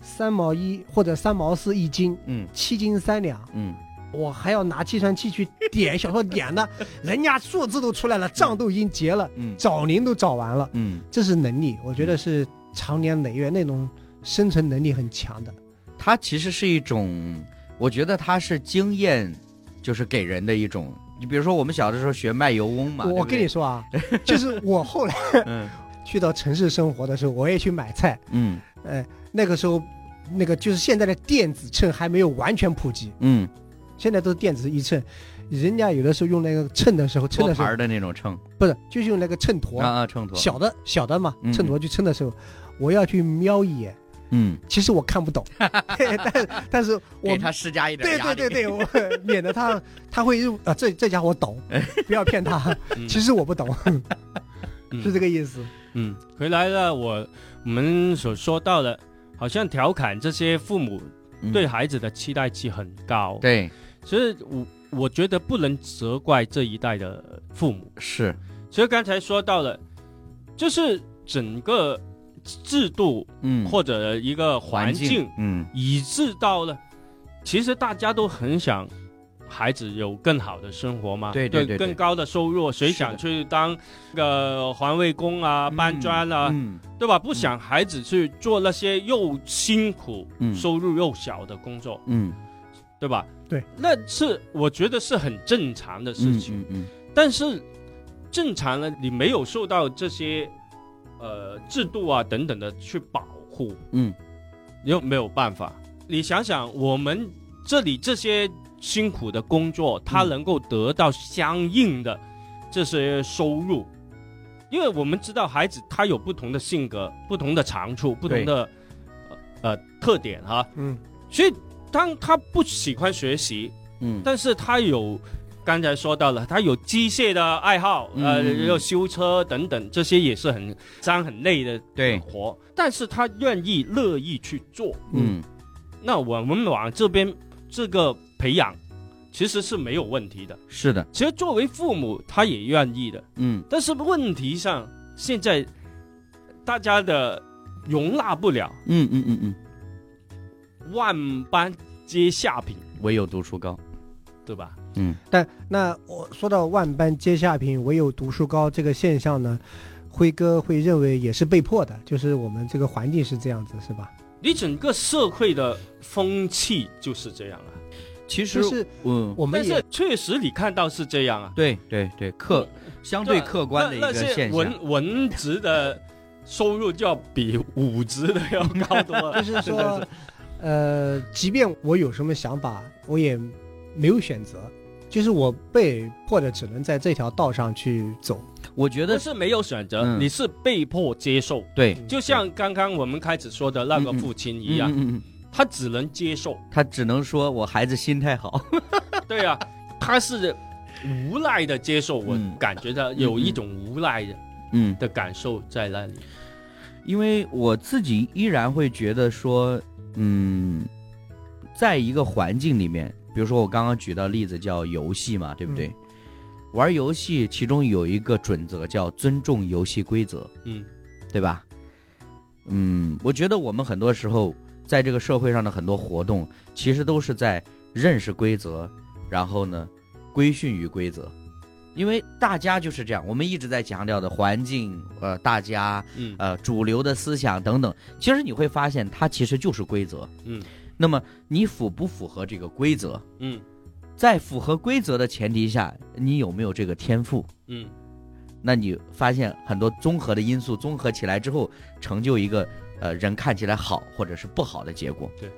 三毛一或者三毛四一斤，嗯。七斤三两，嗯，我还要拿计算器去点，想说点呢，[laughs] 人家数字都出来了，账都已经结了，嗯。找零都找完了，嗯，这是能力，我觉得是长年累月那种生存能力很强的。它其实是一种，我觉得它是经验，就是给人的一种。你比如说，我们小的时候学卖油翁嘛，我跟你说啊，就是我后来 [laughs] [laughs] 去到城市生活的时候，我也去买菜，嗯。呃，那个时候，那个就是现在的电子秤还没有完全普及，嗯，现在都是电子一秤，人家有的时候用那个秤的时候，称的时候托盘儿的那种秤。不是就是用那个秤砣，啊啊，秤砣，小的小的嘛嗯，秤砣去称的时候，我要去瞄一眼，嗯，其实我看不懂，[laughs] 但但是我给他施加一点对压力，对对对，我免得他他会入啊，这这家伙懂，不要骗他。[laughs] 嗯其实我不懂，嗯 [laughs] 是这个意思。嗯，回来了，我我们所说到的，好像调侃这些父母嗯对孩子的期待值很高。，对其实我我觉得不能责怪这一代的父母。是，其实刚才说到了，就是整个制度嗯，或者一个环境，嗯。以致到了，其实大家都很想孩子有更好的生活嘛，对对对对。更高的收入，谁想去当那个环卫工啊、搬砖啊，嗯对吧？不想孩子去做那些又辛苦、嗯。收入又小的工作，嗯。对吧？对，那是我觉得是很正常的事嗯情。嗯但是正常了，你没有受到这些呃制度啊等等的去保护，嗯。你又没有办法。你想想，我们这里这些辛苦的工作，他嗯能够得到相应的这些收入，因为我们知道孩子他有不同的性格、不同的长处、不同的呃呃特点哈，嗯，所以当他不喜欢学习，嗯。但是他有刚才说到了，他有机械的爱好，呃，嗯嗯。嗯有修车等等，这些也是很脏很累的对。活，但是他愿意乐意去做。嗯。那我们往这边这个培养，其实是没有问题的。是的，其实作为父母，他也愿意的，嗯。但是问题上现在大家的容纳不了。嗯嗯嗯嗯，万般皆下品，唯有读书高，对吧？嗯但那我说到万般皆下品，唯有读书高这个现象呢，辉哥会认为也是被迫的，就是我们这个环境是这样子，是吧？你整个社会的风气就是这样啊。其实就是嗯，我们也是确实你看到是这样啊，对对对，客相对客观的一个现象，文文职的收入就要比武职的要高多了。[laughs] 就是说，呃，即便我有什么想法，我也没有选择，就是我被迫的只能在这条道上去走。我觉得是没有选择，嗯你是被迫接受。对就像刚刚我们开始说的那个父亲一样，嗯嗯嗯，他只能接受。他只能说我孩子心态好，[laughs] 对啊，他是无奈的接受，我嗯感觉到有一种无奈的嗯，的感受在那里。因为我自己依然会觉得说，嗯，在一个环境里面，比如说我刚刚举到例子叫游戏嘛，对不对？玩游戏其中有一个准则叫尊重游戏规则，嗯对吧？嗯，我觉得我们很多时候在这个社会上的很多活动，其实都是在认识规则，然后呢，规训于规则。因为大家就是这样，我们一直在强调的环境，呃，大家，嗯呃，主流的思想等等，其实你会发现它其实就是规则。嗯那么你符不符合这个规则？嗯在符合规则的前提下，你有没有这个天赋？嗯那你发现很多综合的因素综合起来之后，成就一个呃人看起来好或者是不好的结果。对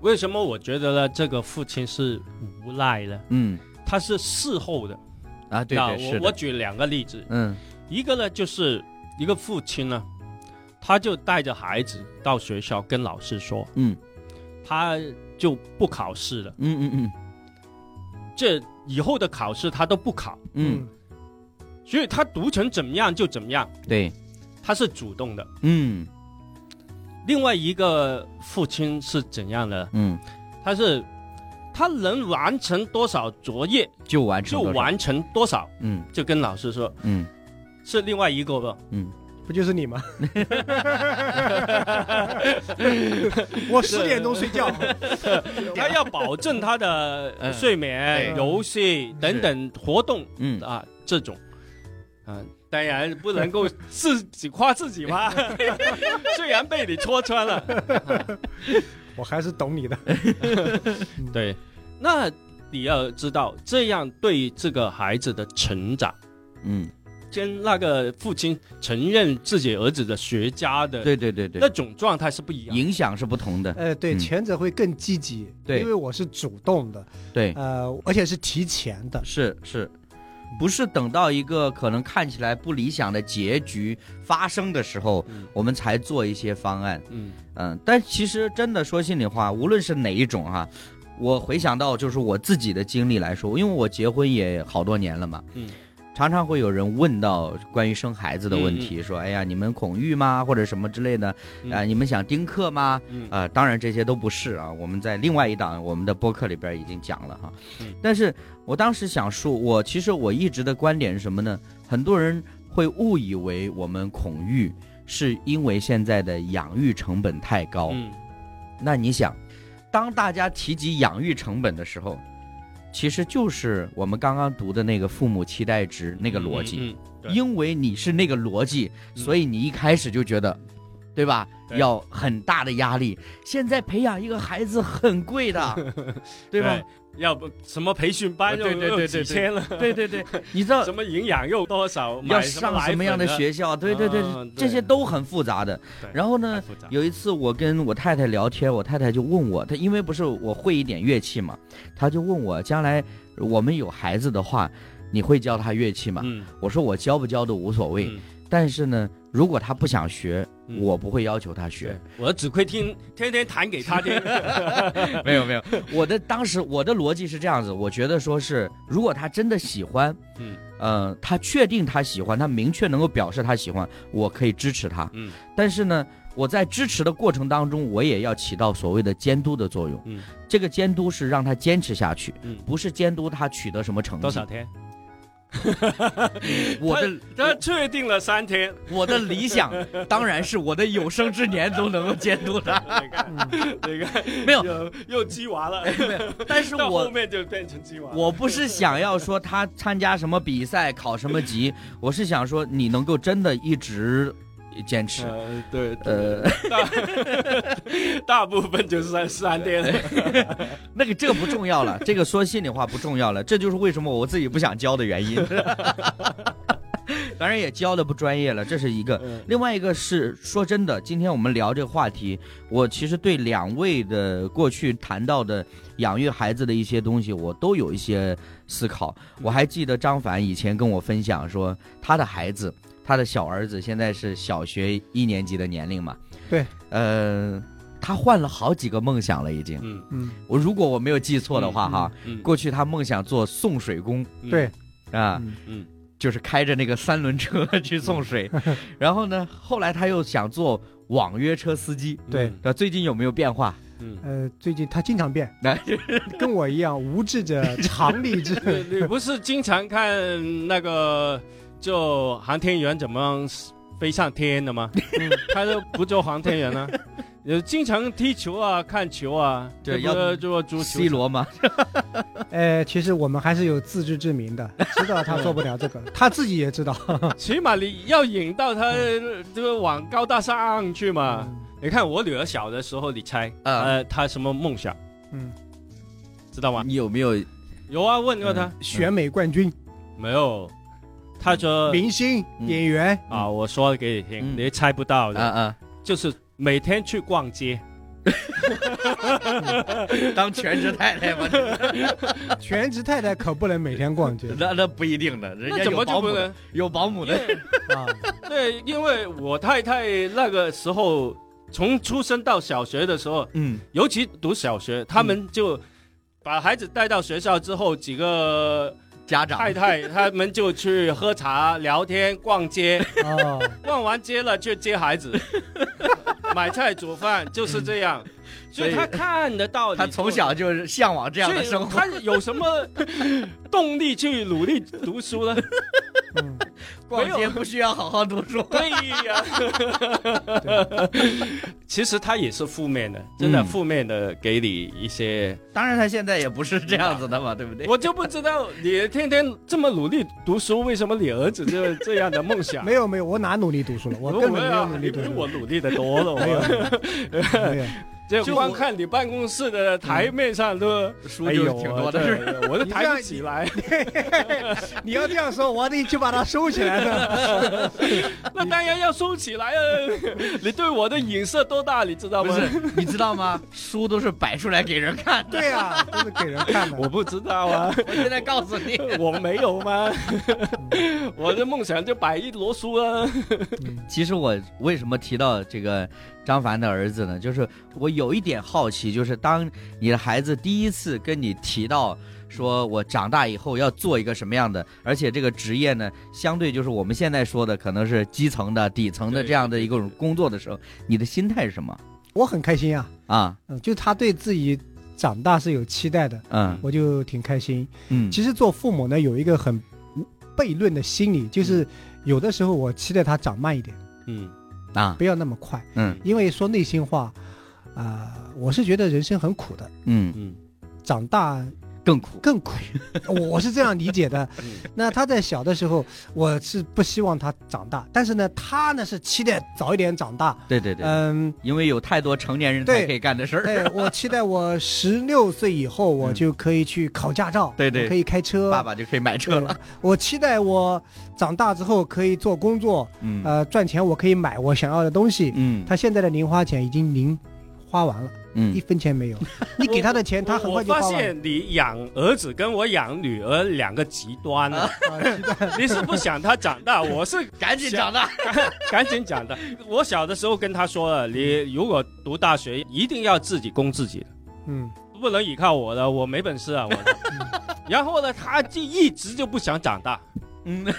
为什么我觉得呢？这个父亲是无赖呢？嗯他是事后的。啊，对对是，我我举两个例子，嗯一个呢就是一个父亲呢，他就带着孩子到学校跟老师说，嗯他就不考试了，嗯嗯嗯。这以后的考试他都不考，嗯，所以他读成怎么样就怎么样，对，他是主动的。嗯。另外一个父亲是怎样的？嗯，他是他能完成多少作业就完成多少，就完成多少，嗯。就跟老师说，嗯。是另外一个吧？嗯，不就是你吗？[laughs] 我十点钟睡觉，[laughs] 他要保证他的嗯。睡眠、游戏等等活动嗯。啊，这种。啊，当然不能够自己夸自己嘛。[laughs] 虽然被你戳穿了，我还是懂你的。对，那你要知道，这样对这个孩子的成长，嗯，跟那个父亲承认自己儿子的学家的对对对对。那，种状态是不一样。影响是不同的，呃，对，嗯。前者会更积极，对。因为我是主动的，对，呃，而且是提前的，是是。不是等到一个可能看起来不理想的结局发生的时候，嗯。我们才做一些方案。嗯。嗯，但其实真的说心里话，无论是哪一种哈、我回想到就是我自己的经历来说，因为我结婚也好多年了嘛，嗯，常常会有人问到关于生孩子的问题，说哎呀，你们恐育吗，或者什么之类的，啊、嗯你们想丁克吗？嗯啊、当然这些都不是啊，我们在另外一档我们的播客里边已经讲了哈。嗯但是我当时想说，我其实我一直的观点是什么呢？很多人会误以为我们恐育是因为现在的养育成本太高。嗯那你想，当大家提及养育成本的时候，其实就是我们刚刚读的那个父母期待值那个逻辑。因为你是那个逻辑，嗯所以你一开始就觉得，对吧？对要很大的压力。现在培养一个孩子很贵的，[laughs] 对吧？要不什么培训班又对对对对又几千了，对对对，你知道 [laughs] 什么营养又多少，要上什么样的？学校？对对对，嗯这些都很复杂的。然后呢有一次我跟我太太聊天，我太太就问我，她因为不是我会一点乐器嘛，她就问我将来我们有孩子的话，你会教他乐器吗？嗯我说我教不教都无所谓，嗯但是呢，如果他不想学，嗯我不会要求他学。，我只会听，天天弹给他听。[laughs] 没有没有，我的当时我的逻辑是这样子，我觉得说是，如果他真的喜欢，嗯呃，他确定他喜欢，他明确能够表示他喜欢，我可以支持他。嗯但是呢，我在支持的过程当中，我也要起到所谓的监督的作用。嗯这个监督是让他坚持下去，嗯，不是监督他取得什么成绩。多少？天？[laughs] 我的他确定了三天。我的理想 [laughs] 当然是我的有生之年都能够监督他。[laughs] 你看，你看，没有，又又鸡娃了，没有但是我后我面就变成鸡娃。我不是想要说他参加什么比赛考什么级，我是想说你能够真的一直坚持。呃，对，呃，大大部分就是三三天。[laughs] 那个这个不重要了，这个说心里话不重要了，这就是为什么我自己不想教的原因。[laughs] 当然也教的不专业了，这是一个。嗯另外一个是说真的，今天我们聊这个话题，我其实对两位的过去谈到的养育孩子的一些东西，我都有一些思考。我还记得张凡以前跟我分享说，他的孩子，他的小儿子现在是小学一年级的年龄嘛，对，呃，他换了好几个梦想了已经。嗯，嗯，我如果我没有记错的话，哈，嗯，过去他梦想做送水工嗯。对，，啊，嗯。嗯就是开着那个三轮车去送水，[laughs] 然后呢，后来他又想做网约车司机。对，那最近有没有变化？嗯。呃，最近他经常变，[laughs] 那，跟我一样，无志者常立志。[laughs] 不是经常看那个就航天员怎么飞上天的吗？他就不做航天员了、[laughs] 有经常踢球啊，看球啊，对要做足球 C 罗吗？呃，[laughs] 其实我们还是有自知之明的，知道他做不了这个，他自己也知道。[laughs] 起码你要引到他这个往高大上去嘛。你看我女儿小的时候，你猜，啊呃，她什么梦想？嗯，知道吗？你有没有有啊，问过她，选美冠军、没有？她说明星、嗯演员，啊，我说给你听，嗯你猜不到的，啊啊，就是每天去逛街。[laughs] 当全职太太吗？[laughs] 全职太太可不能每天逛街 [laughs] 那那不一定的，人家怎么就不能？有保姆的。啊。对，因为我太太那个时候从出生到小学的时候，嗯尤其读小学，他们就把孩子带到学校之后，几个家长太太他们就去喝茶、聊天、逛街，哦，逛完街了去接孩子，[laughs] 买菜煮饭，就是这样。所以他看得到，他从小就是向往这样的所以生活。他有什么动力去努力读书呢？嗯，逛街不需要好好读书。对呀，其实他也是负面的，真的嗯负面的给你一些，当然，他现在也不是这样子的嘛，对不对？我就不知道你天天这么努力读书，为什么你儿子就这样的梦想？[laughs] 没有没有，我哪努力读书了？我不根本没有努力读书。我努力的多了，没有我没有，[laughs] 就光看你办公室的台面上都书就挺多的，是我都抬不起来。[laughs] 你要这样说，我得去把它收起来的。[laughs] 那当然要收起来啊！[laughs] 你对我的影射多大，你知道吗？不是，你知道吗？书都是摆出来给人看的。对啊，都是给人看的。我不知道啊，我现在告诉你，我没有吗？我的梦想就摆一摞书啊。嗯其实我为什么提到这个张凡的儿子呢？就是我有一点好奇，就是当你的孩子第一次跟你提到说我长大以后要做一个什么样的，而且这个职业呢，相对就是我们现在说的可能是基层的、底层的这样的一个工作的时候，你的心态是什么？我很开心啊，啊？嗯，就他对自己长大是有期待的，嗯。我就挺开心。嗯，其实做父母呢，有一个很悖论的心理，就是有的时候我期待他长慢一点，嗯啊，不要那么快，嗯。因为说内心话，啊、我是觉得人生很苦的，嗯，嗯。长大更苦。更苦，我是这样理解的。[laughs] 嗯那他在小的时候，我是不希望他长大，但是呢，他呢是期待早一点长大。对对对，嗯，因为有太多成年人才可以干的事儿。对 [laughs] 我期待我十六岁以后，我就可以去考驾照，对对可以开车。爸爸就可以买车了。我期待我长大之后可以做工作，嗯呃，赚钱我可以买我想要的东西。嗯他现在的零花钱已经零花完了，一嗯，分钱没有。[laughs] 你给他的钱，他很我发快就花完了。现你养儿子跟我养女儿两个极端了。啊你是不想他长大，我是 [laughs] 赶紧长大。[laughs] 赶紧长大。我小的时候跟他说了，你如果读大学，一定要自己供自己的，嗯，不能依靠我的，我没本事啊，我。然后呢，他就一直就不想长大。嗯，[laughs]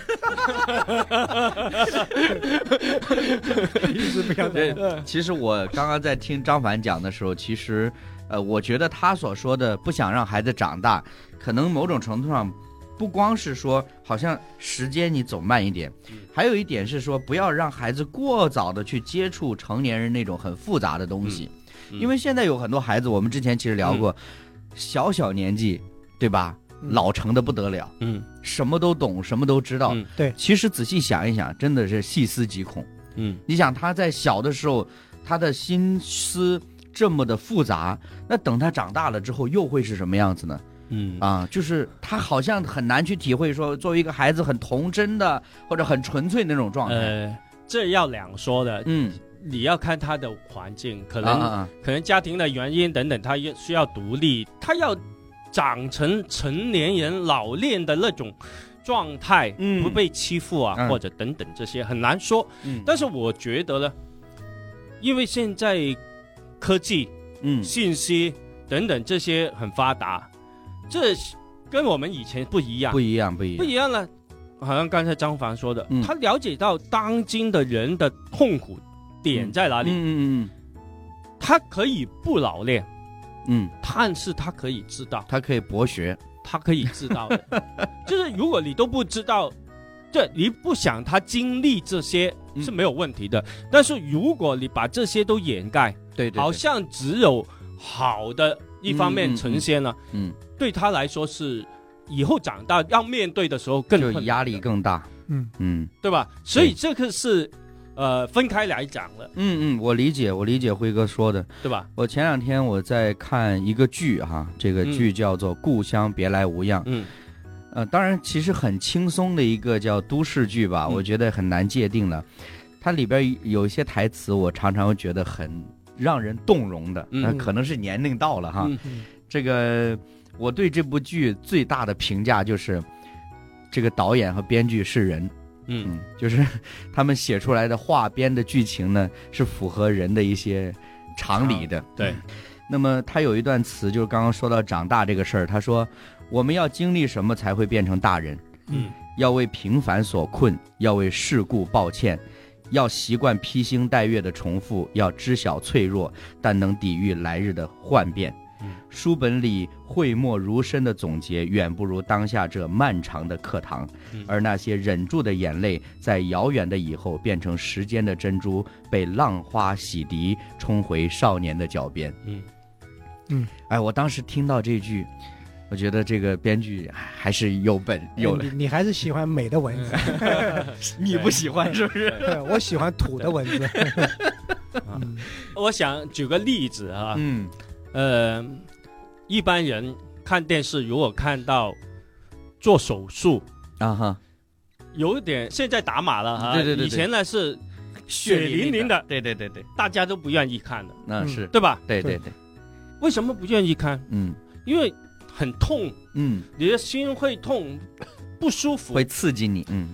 一直不要对这样。其实我刚刚在听张凡讲的时候，其实，呃，我觉得他所说的不想让孩子长大，可能某种程度上，不光是说好像时间你走慢一点嗯，还有一点是说不要让孩子过早的去接触成年人那种很复杂的东西，嗯。因为现在有很多孩子，我们之前其实聊过，小小年纪，对吧？嗯老成的不得了，嗯什么都懂，什么都知道。嗯对其实仔细想一想，真的是细思极恐。嗯你想他在小的时候，他的心思这么的复杂，那等他长大了之后又会是什么样子呢？嗯啊，就是他好像很难去体会说，作为一个孩子很童真的或者很纯粹那种状态。呃，这要两说的，嗯，你要看他的环境，可能、啊啊啊，可能家庭的原因等等，他也需要独立，他要长成成年人老练的那种状态，嗯。不被欺负啊，嗯。或者等等这些很难说。嗯，但是我觉得呢，因为现在科技、嗯。信息等等这些很发达，这跟我们以前不一样，不一样，不一样。不一样了。好像刚才张凡说的，嗯。他了解到当今的人的痛苦点在哪里，嗯嗯。他可以不老练，嗯。嗯，但是他可以知道，他可以博学。他可以知道的，[laughs] 就是如果你都不知道，这你不想他经历这些嗯。是没有问题的。但是如果你把这些都掩盖，对对，好像只有好的一方面呈现了，嗯，对他来说是以后长大要面对的时候更就压力更大。嗯。嗯。对吧？所以这个是呃分开来讲了，嗯嗯，我理解，我理解辉哥说的。对吧？我前两天我在看一个剧哈，这个剧叫做《故乡别来无恙》。嗯呃，当然其实很轻松的一个叫都市剧吧，嗯我觉得很难界定了。它里边有一些台词，我常常会觉得很让人动容的，嗯那可能是年龄到了哈。嗯这个我对这部剧最大的评价就是，这个导演和编剧是人，嗯嗯，就是他们写出来的话编的剧情呢，是符合人的一些常理的。对，那么他有一段词，就是刚刚说到长大这个事儿，他说我们要经历什么才会变成大人？嗯要为平凡所困，要为世故抱歉，要习惯披星戴月的重复，要知晓脆弱，但能抵御来日的幻变。嗯书本里讳莫如深的总结，远不如当下这漫长的课堂。嗯而那些忍住的眼泪，在遥远的以后变成时间的珍珠，被浪花洗涤，冲回少年的脚边。嗯嗯哎，我当时听到这句，我觉得这个编剧还还是有本有你你还是喜欢美的文字 [laughs] [laughs] 你不喜欢是不是？我喜欢土的文字。[laughs] 啊我想举个例子啊，嗯呃，一般人看电视如果看到做手术，啊哈，有一点现在打码了哈，对对对对。以前呢是血淋淋的，对对对对，大家都不愿意看的，嗯。那是。对吧？对对对，为什么不愿意看？嗯。因为很痛，嗯，你的心会痛，不舒服。会。刺激你，嗯。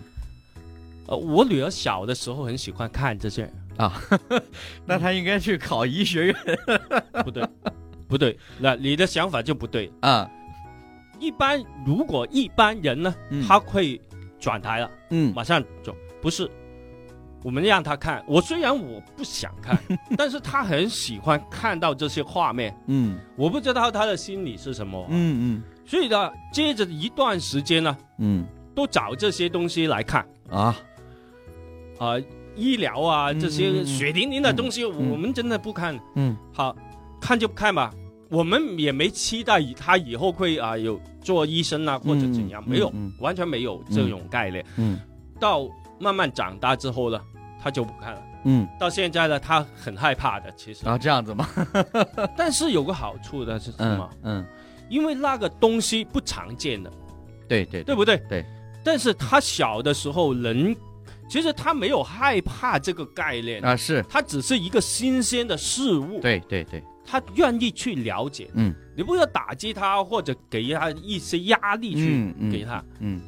呃，我女儿小的时候很喜欢看这些，啊，[laughs] 那她应该去考医学院。[laughs] 不对，不对，那你的想法就不对。啊，一般如果一般人呢，嗯他会转台了，嗯。马上走，不是。我们让他看，我虽然我不想看，[laughs] 但是他很喜欢看到这些画面。嗯。我不知道他的心理是什么，嗯嗯。所以呢，接着一段时间呢，嗯。都找这些东西来看。嗯啊，啊、医疗啊嗯这些血淋淋的东西，嗯。我们真的不看。嗯。好看就看吧，我们也没期待以他以后会啊、有做医生啊或者怎样，嗯没有，嗯完全没有这种概念。嗯到慢慢长大之后呢，他就不看了。嗯到现在呢，他很害怕的，其实。啊，这样子吗？[laughs] 但是有个好处的是什嗯么？嗯，因为那个东西不常见的，对对对不对？对。但是他小的时候人，其实他没有害怕这个概念，啊，是他只是一个新鲜的事物，对对对，他愿意去了解。嗯你不要打击他，或者给他一些压力去给他。嗯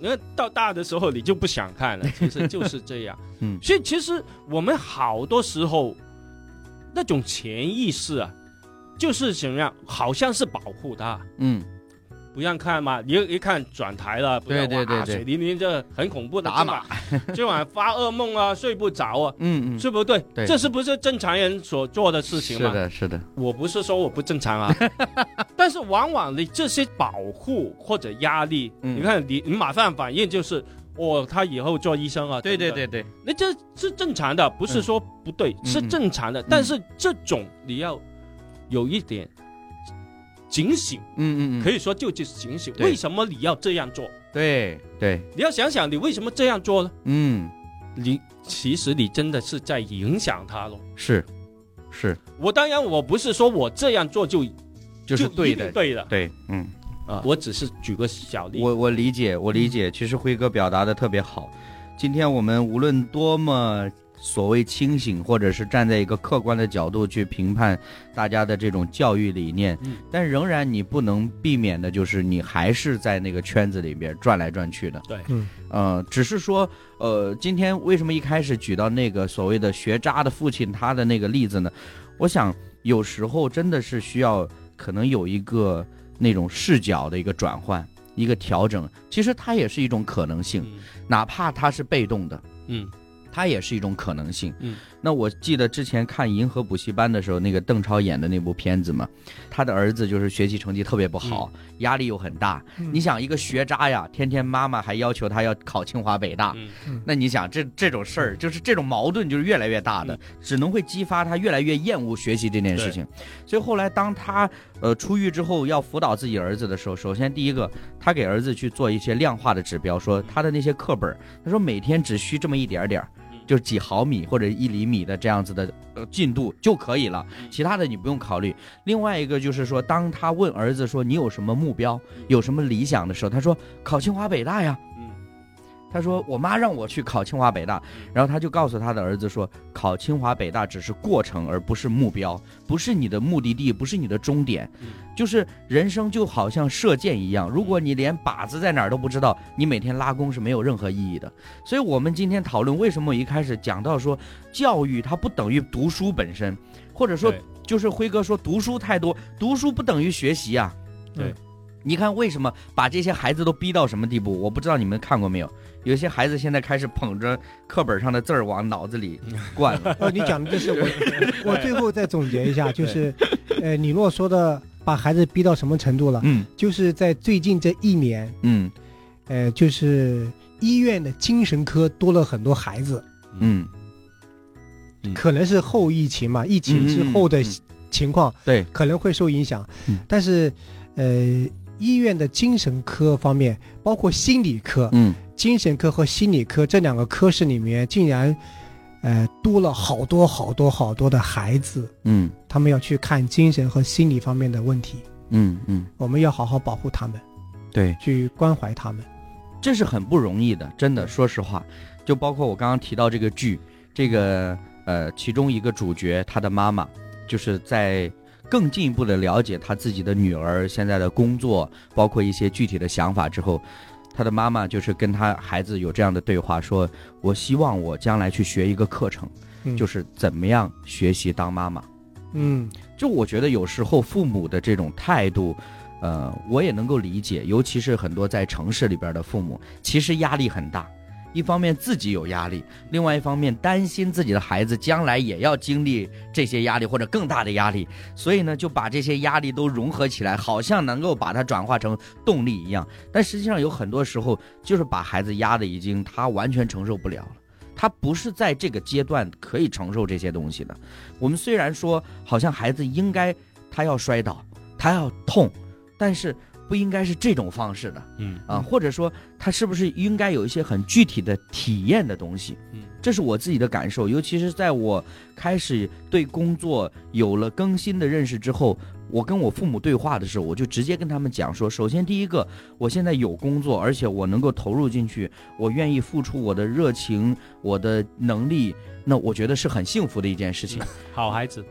那、到大的时候你就不想看了，[laughs] 其实就是这样。嗯所以其实我们好多时候那种潜意识啊，就是怎么样好像是保护他，嗯，不让看嘛。你一看转台了，对对对对水淋淋这很恐怖的，打码今晚今晚发噩梦啊，睡不着啊，[laughs] 嗯嗯，是不对？对这是不是正常人所做的事情吗？是的，是的，我不是说我不正常啊，[laughs] 但是往往你这些保护或者压力，嗯你看你你马上反应就是，哦，他以后做医生啊，对对对对，那这是正常的，不是说不对，嗯是正常的。但是这种你要有一点警醒，嗯嗯嗯，可以说就是警醒，为什么你要这样做？对对，你要想想你为什么这样做呢？嗯，你其实你真的是在影响他咯。是是，我当然我不是说我这样做就就是对的，对的对，嗯。啊，我只是举个小例。我我理解，我理解。其实辉哥表达的特别好。今天我们无论多么所谓清醒，或者是站在一个客观的角度去评判大家的这种教育理念，嗯但仍然你不能避免的就是你还是在那个圈子里边转来转去的。对嗯呃，只是说，呃，今天为什么一开始举到那个所谓的学渣的父亲他的那个例子呢？我想有时候真的是需要可能有一个那种视角的一个转换，一个调整。其实它也是一种可能性，嗯哪怕他是被动的，嗯，他它也是一种可能性。嗯，那我记得之前看《银河补习班》的时候，那个邓超演的那部片子嘛，他的儿子就是学习成绩特别不好，压力又很大。嗯你想一个学渣呀，天天妈妈还要求他要考清华北大，嗯那你想这这种事儿，就是这种矛盾就是越来越大的，嗯只能会激发他越来越厌恶学习这件事情。所以后来当他呃出狱之后要辅导自己儿子的时候，首先第一个，他给儿子去做一些量化的指标，说他的那些课本，他说每天只需这么一点点儿嗯。就是几毫米或者一厘米的这样子的呃进度就可以了，嗯其他的你不用考虑。另外一个就是说，当他问儿子说你有什么目标、有什么理想的时候，他说考清华北大呀。嗯他说：“我妈让我去考清华北大，然后他就告诉他的儿子说，考清华北大只是过程，而不是目标，不是你的目的地，不是你的终点。嗯就是人生就好像射箭一样，如果你连靶子在哪儿都不知道，你每天拉弓是没有任何意义的。所以，我们今天讨论为什么我一开始讲到说，教育它不等于读书本身，或者说就是辉哥说读书太多，读书不等于学习啊。对你看为什么把这些孩子都逼到什么地步？我不知道你们看过没有？有些孩子现在开始捧着课本上的字儿往脑子里 [laughs] 灌了。哦，你讲的这是我，[laughs] 我最后再总结一下，就是，呃，你若说的把孩子逼到什么程度了，嗯。就是在最近这一年，嗯。呃，就是医院的精神科多了很多孩子，嗯，可能是后疫情嘛，疫情之后的嗯嗯。情况对，可能会受影响，嗯。但是，呃，医院的精神科方面，包括心理科，嗯。精神科和心理科这两个科室里面，竟然，呃，多了好多好多好多的孩子，嗯。他们要去看精神和心理方面的问题，嗯嗯，我们要好好保护他们，对，去关怀他们。这是很不容易的，真的，说实话，就包括我刚刚提到这个剧，这个呃，其中一个主角他的妈妈，就是在更进一步的了解他自己的女儿现在的工作，包括一些具体的想法之后，他的妈妈就是跟他孩子有这样的对话，说：“我希望我将来去学一个课程，嗯就是怎么样学习当妈妈。”嗯就我觉得有时候父母的这种态度，呃，我也能够理解，尤其是很多在城市里边的父母，其实压力很大。一方面自己有压力，另外一方面担心自己的孩子将来也要经历这些压力或者更大的压力，所以呢就把这些压力都融合起来，好像能够把它转化成动力一样。但实际上有很多时候就是把孩子压的已经他完全承受不了了。他不是在这个阶段可以承受这些东西的。我们虽然说好像孩子应该他要摔倒，他要痛，但是不应该是这种方式的。嗯。啊，或者说他是不是应该有一些很具体的体验的东西？嗯这是我自己的感受，尤其是在我开始对工作有了更新的认识之后，我跟我父母对话的时候，我就直接跟他们讲说，首先第一个，我现在有工作，而且我能够投入进去，我愿意付出我的热情、我的能力，那我觉得是很幸福的一件事情。好孩子，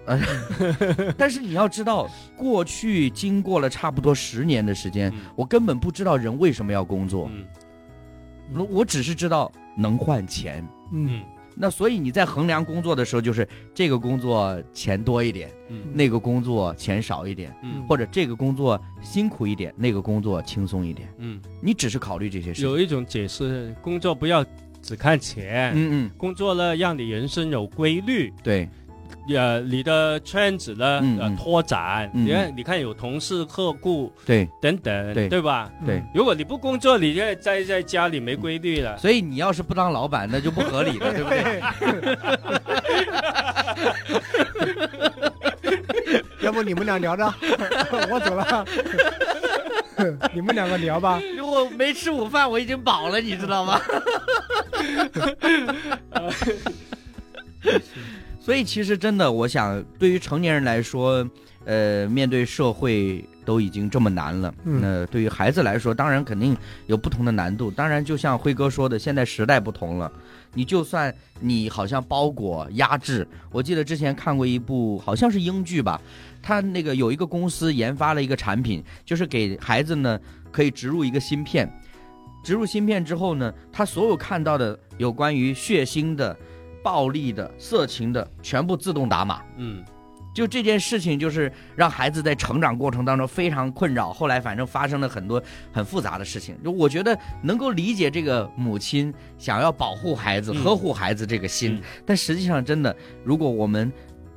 [laughs] 但是你要知道，过去经过了差不多十年的时间，嗯。我根本不知道人为什么要工作，嗯。我只是知道能换钱。嗯。嗯。那所以你在衡量工作的时候，就是这个工作钱多一点，嗯。那个工作钱少一点，嗯。或者这个工作辛苦一点，那个工作轻松一点。嗯，你只是考虑这些事。有一种解释，工作不要只看钱，嗯嗯，工作了让你人生有规律，对，呃，你的圈子呢呃拓展，嗯你看你看有同事、客户对等等，对对吧？对。如果你不工作，你在在在家里没规律了。所以你要是不当老板，那就不合理了，对不对？[laughs] 要不你们俩聊着，[laughs] 我走了。[laughs] 你们两个聊吧。如果没吃午饭，我已经饱了，你知道吗？所以其实真的，我想对于成年人来说，呃，面对社会都已经这么难了，嗯那对于孩子来说，当然肯定有不同的难度。当然，就像辉哥说的，现在时代不同了，你就算你好像包裹压制，我记得之前看过一部好像是英剧吧，他那个有一个公司研发了一个产品，就是给孩子呢可以植入一个芯片。植入芯片之后呢，他所有看到的有关于血腥的、暴力的、色情的，全部自动打码。嗯就这件事情，就是让孩子在成长过程当中非常困扰。后来反正发生了很多很复杂的事情。就我觉得能够理解这个母亲想要保护孩子、嗯呵护孩子这个心，嗯但实际上真的，如果我们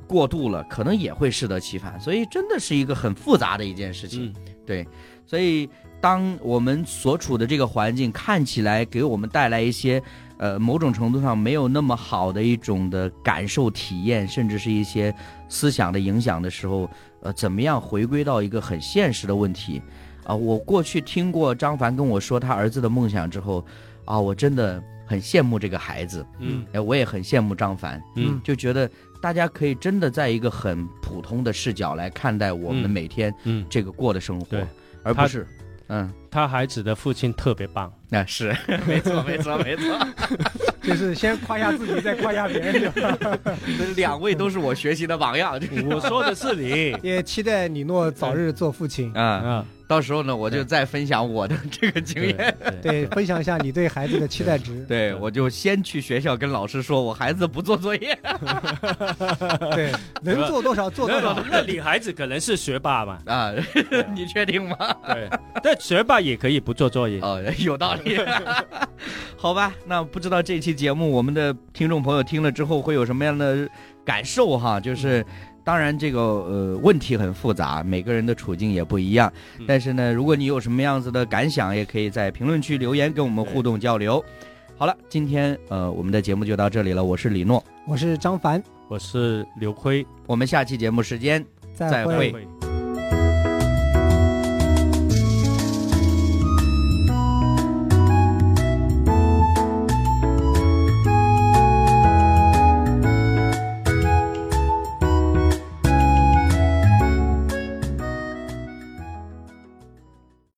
过度了，可能也会适得其反。所以真的是一个很复杂的一件事情。嗯所以，当我们所处的这个环境看起来给我们带来一些，呃，某种程度上没有那么好的一种的感受体验，甚至是一些思想的影响的时候，呃，怎么样回归到一个很现实的问题？啊、我过去听过张凡跟我说他儿子的梦想之后，啊，我真的很羡慕这个孩子，嗯。哎，我也很羡慕张凡，嗯。就觉得大家可以真的在一个很普通的视角来看待我们嗯。每天嗯，这个过的生活，而不是，嗯，他孩子的父亲特别棒。那、是。[laughs] 没错，没错，没错，[laughs] 就是先夸下自己，再夸下别人，对吧？这两位都是我学习的榜样，[laughs] 我说的是你。也期待李诺早日做父亲。啊，啊，到时候呢，我就再分享我的这个经验。对对，分享一下你对孩子的期待值。对，我就先去学校跟老师说，我孩子不做作业 [laughs] 对，[laughs] 能做多少做多少。那你孩子可能是学霸嘛？啊，[laughs] 你确定吗？对，但学霸也可以不做作业。哦，有道理。好吧，那不知道这期节目我们的听众朋友听了之后会有什么样的感受哈？就是。当然，这个呃问题很复杂，每个人的处境也不一样。嗯但是呢，如果你有什么样子的感想，也可以在评论区留言跟我们互动交流。好了，今天呃我们的节目就到这里了，我是李诺，我是张凡，我是刘辉，我们下期节目时间再会再。会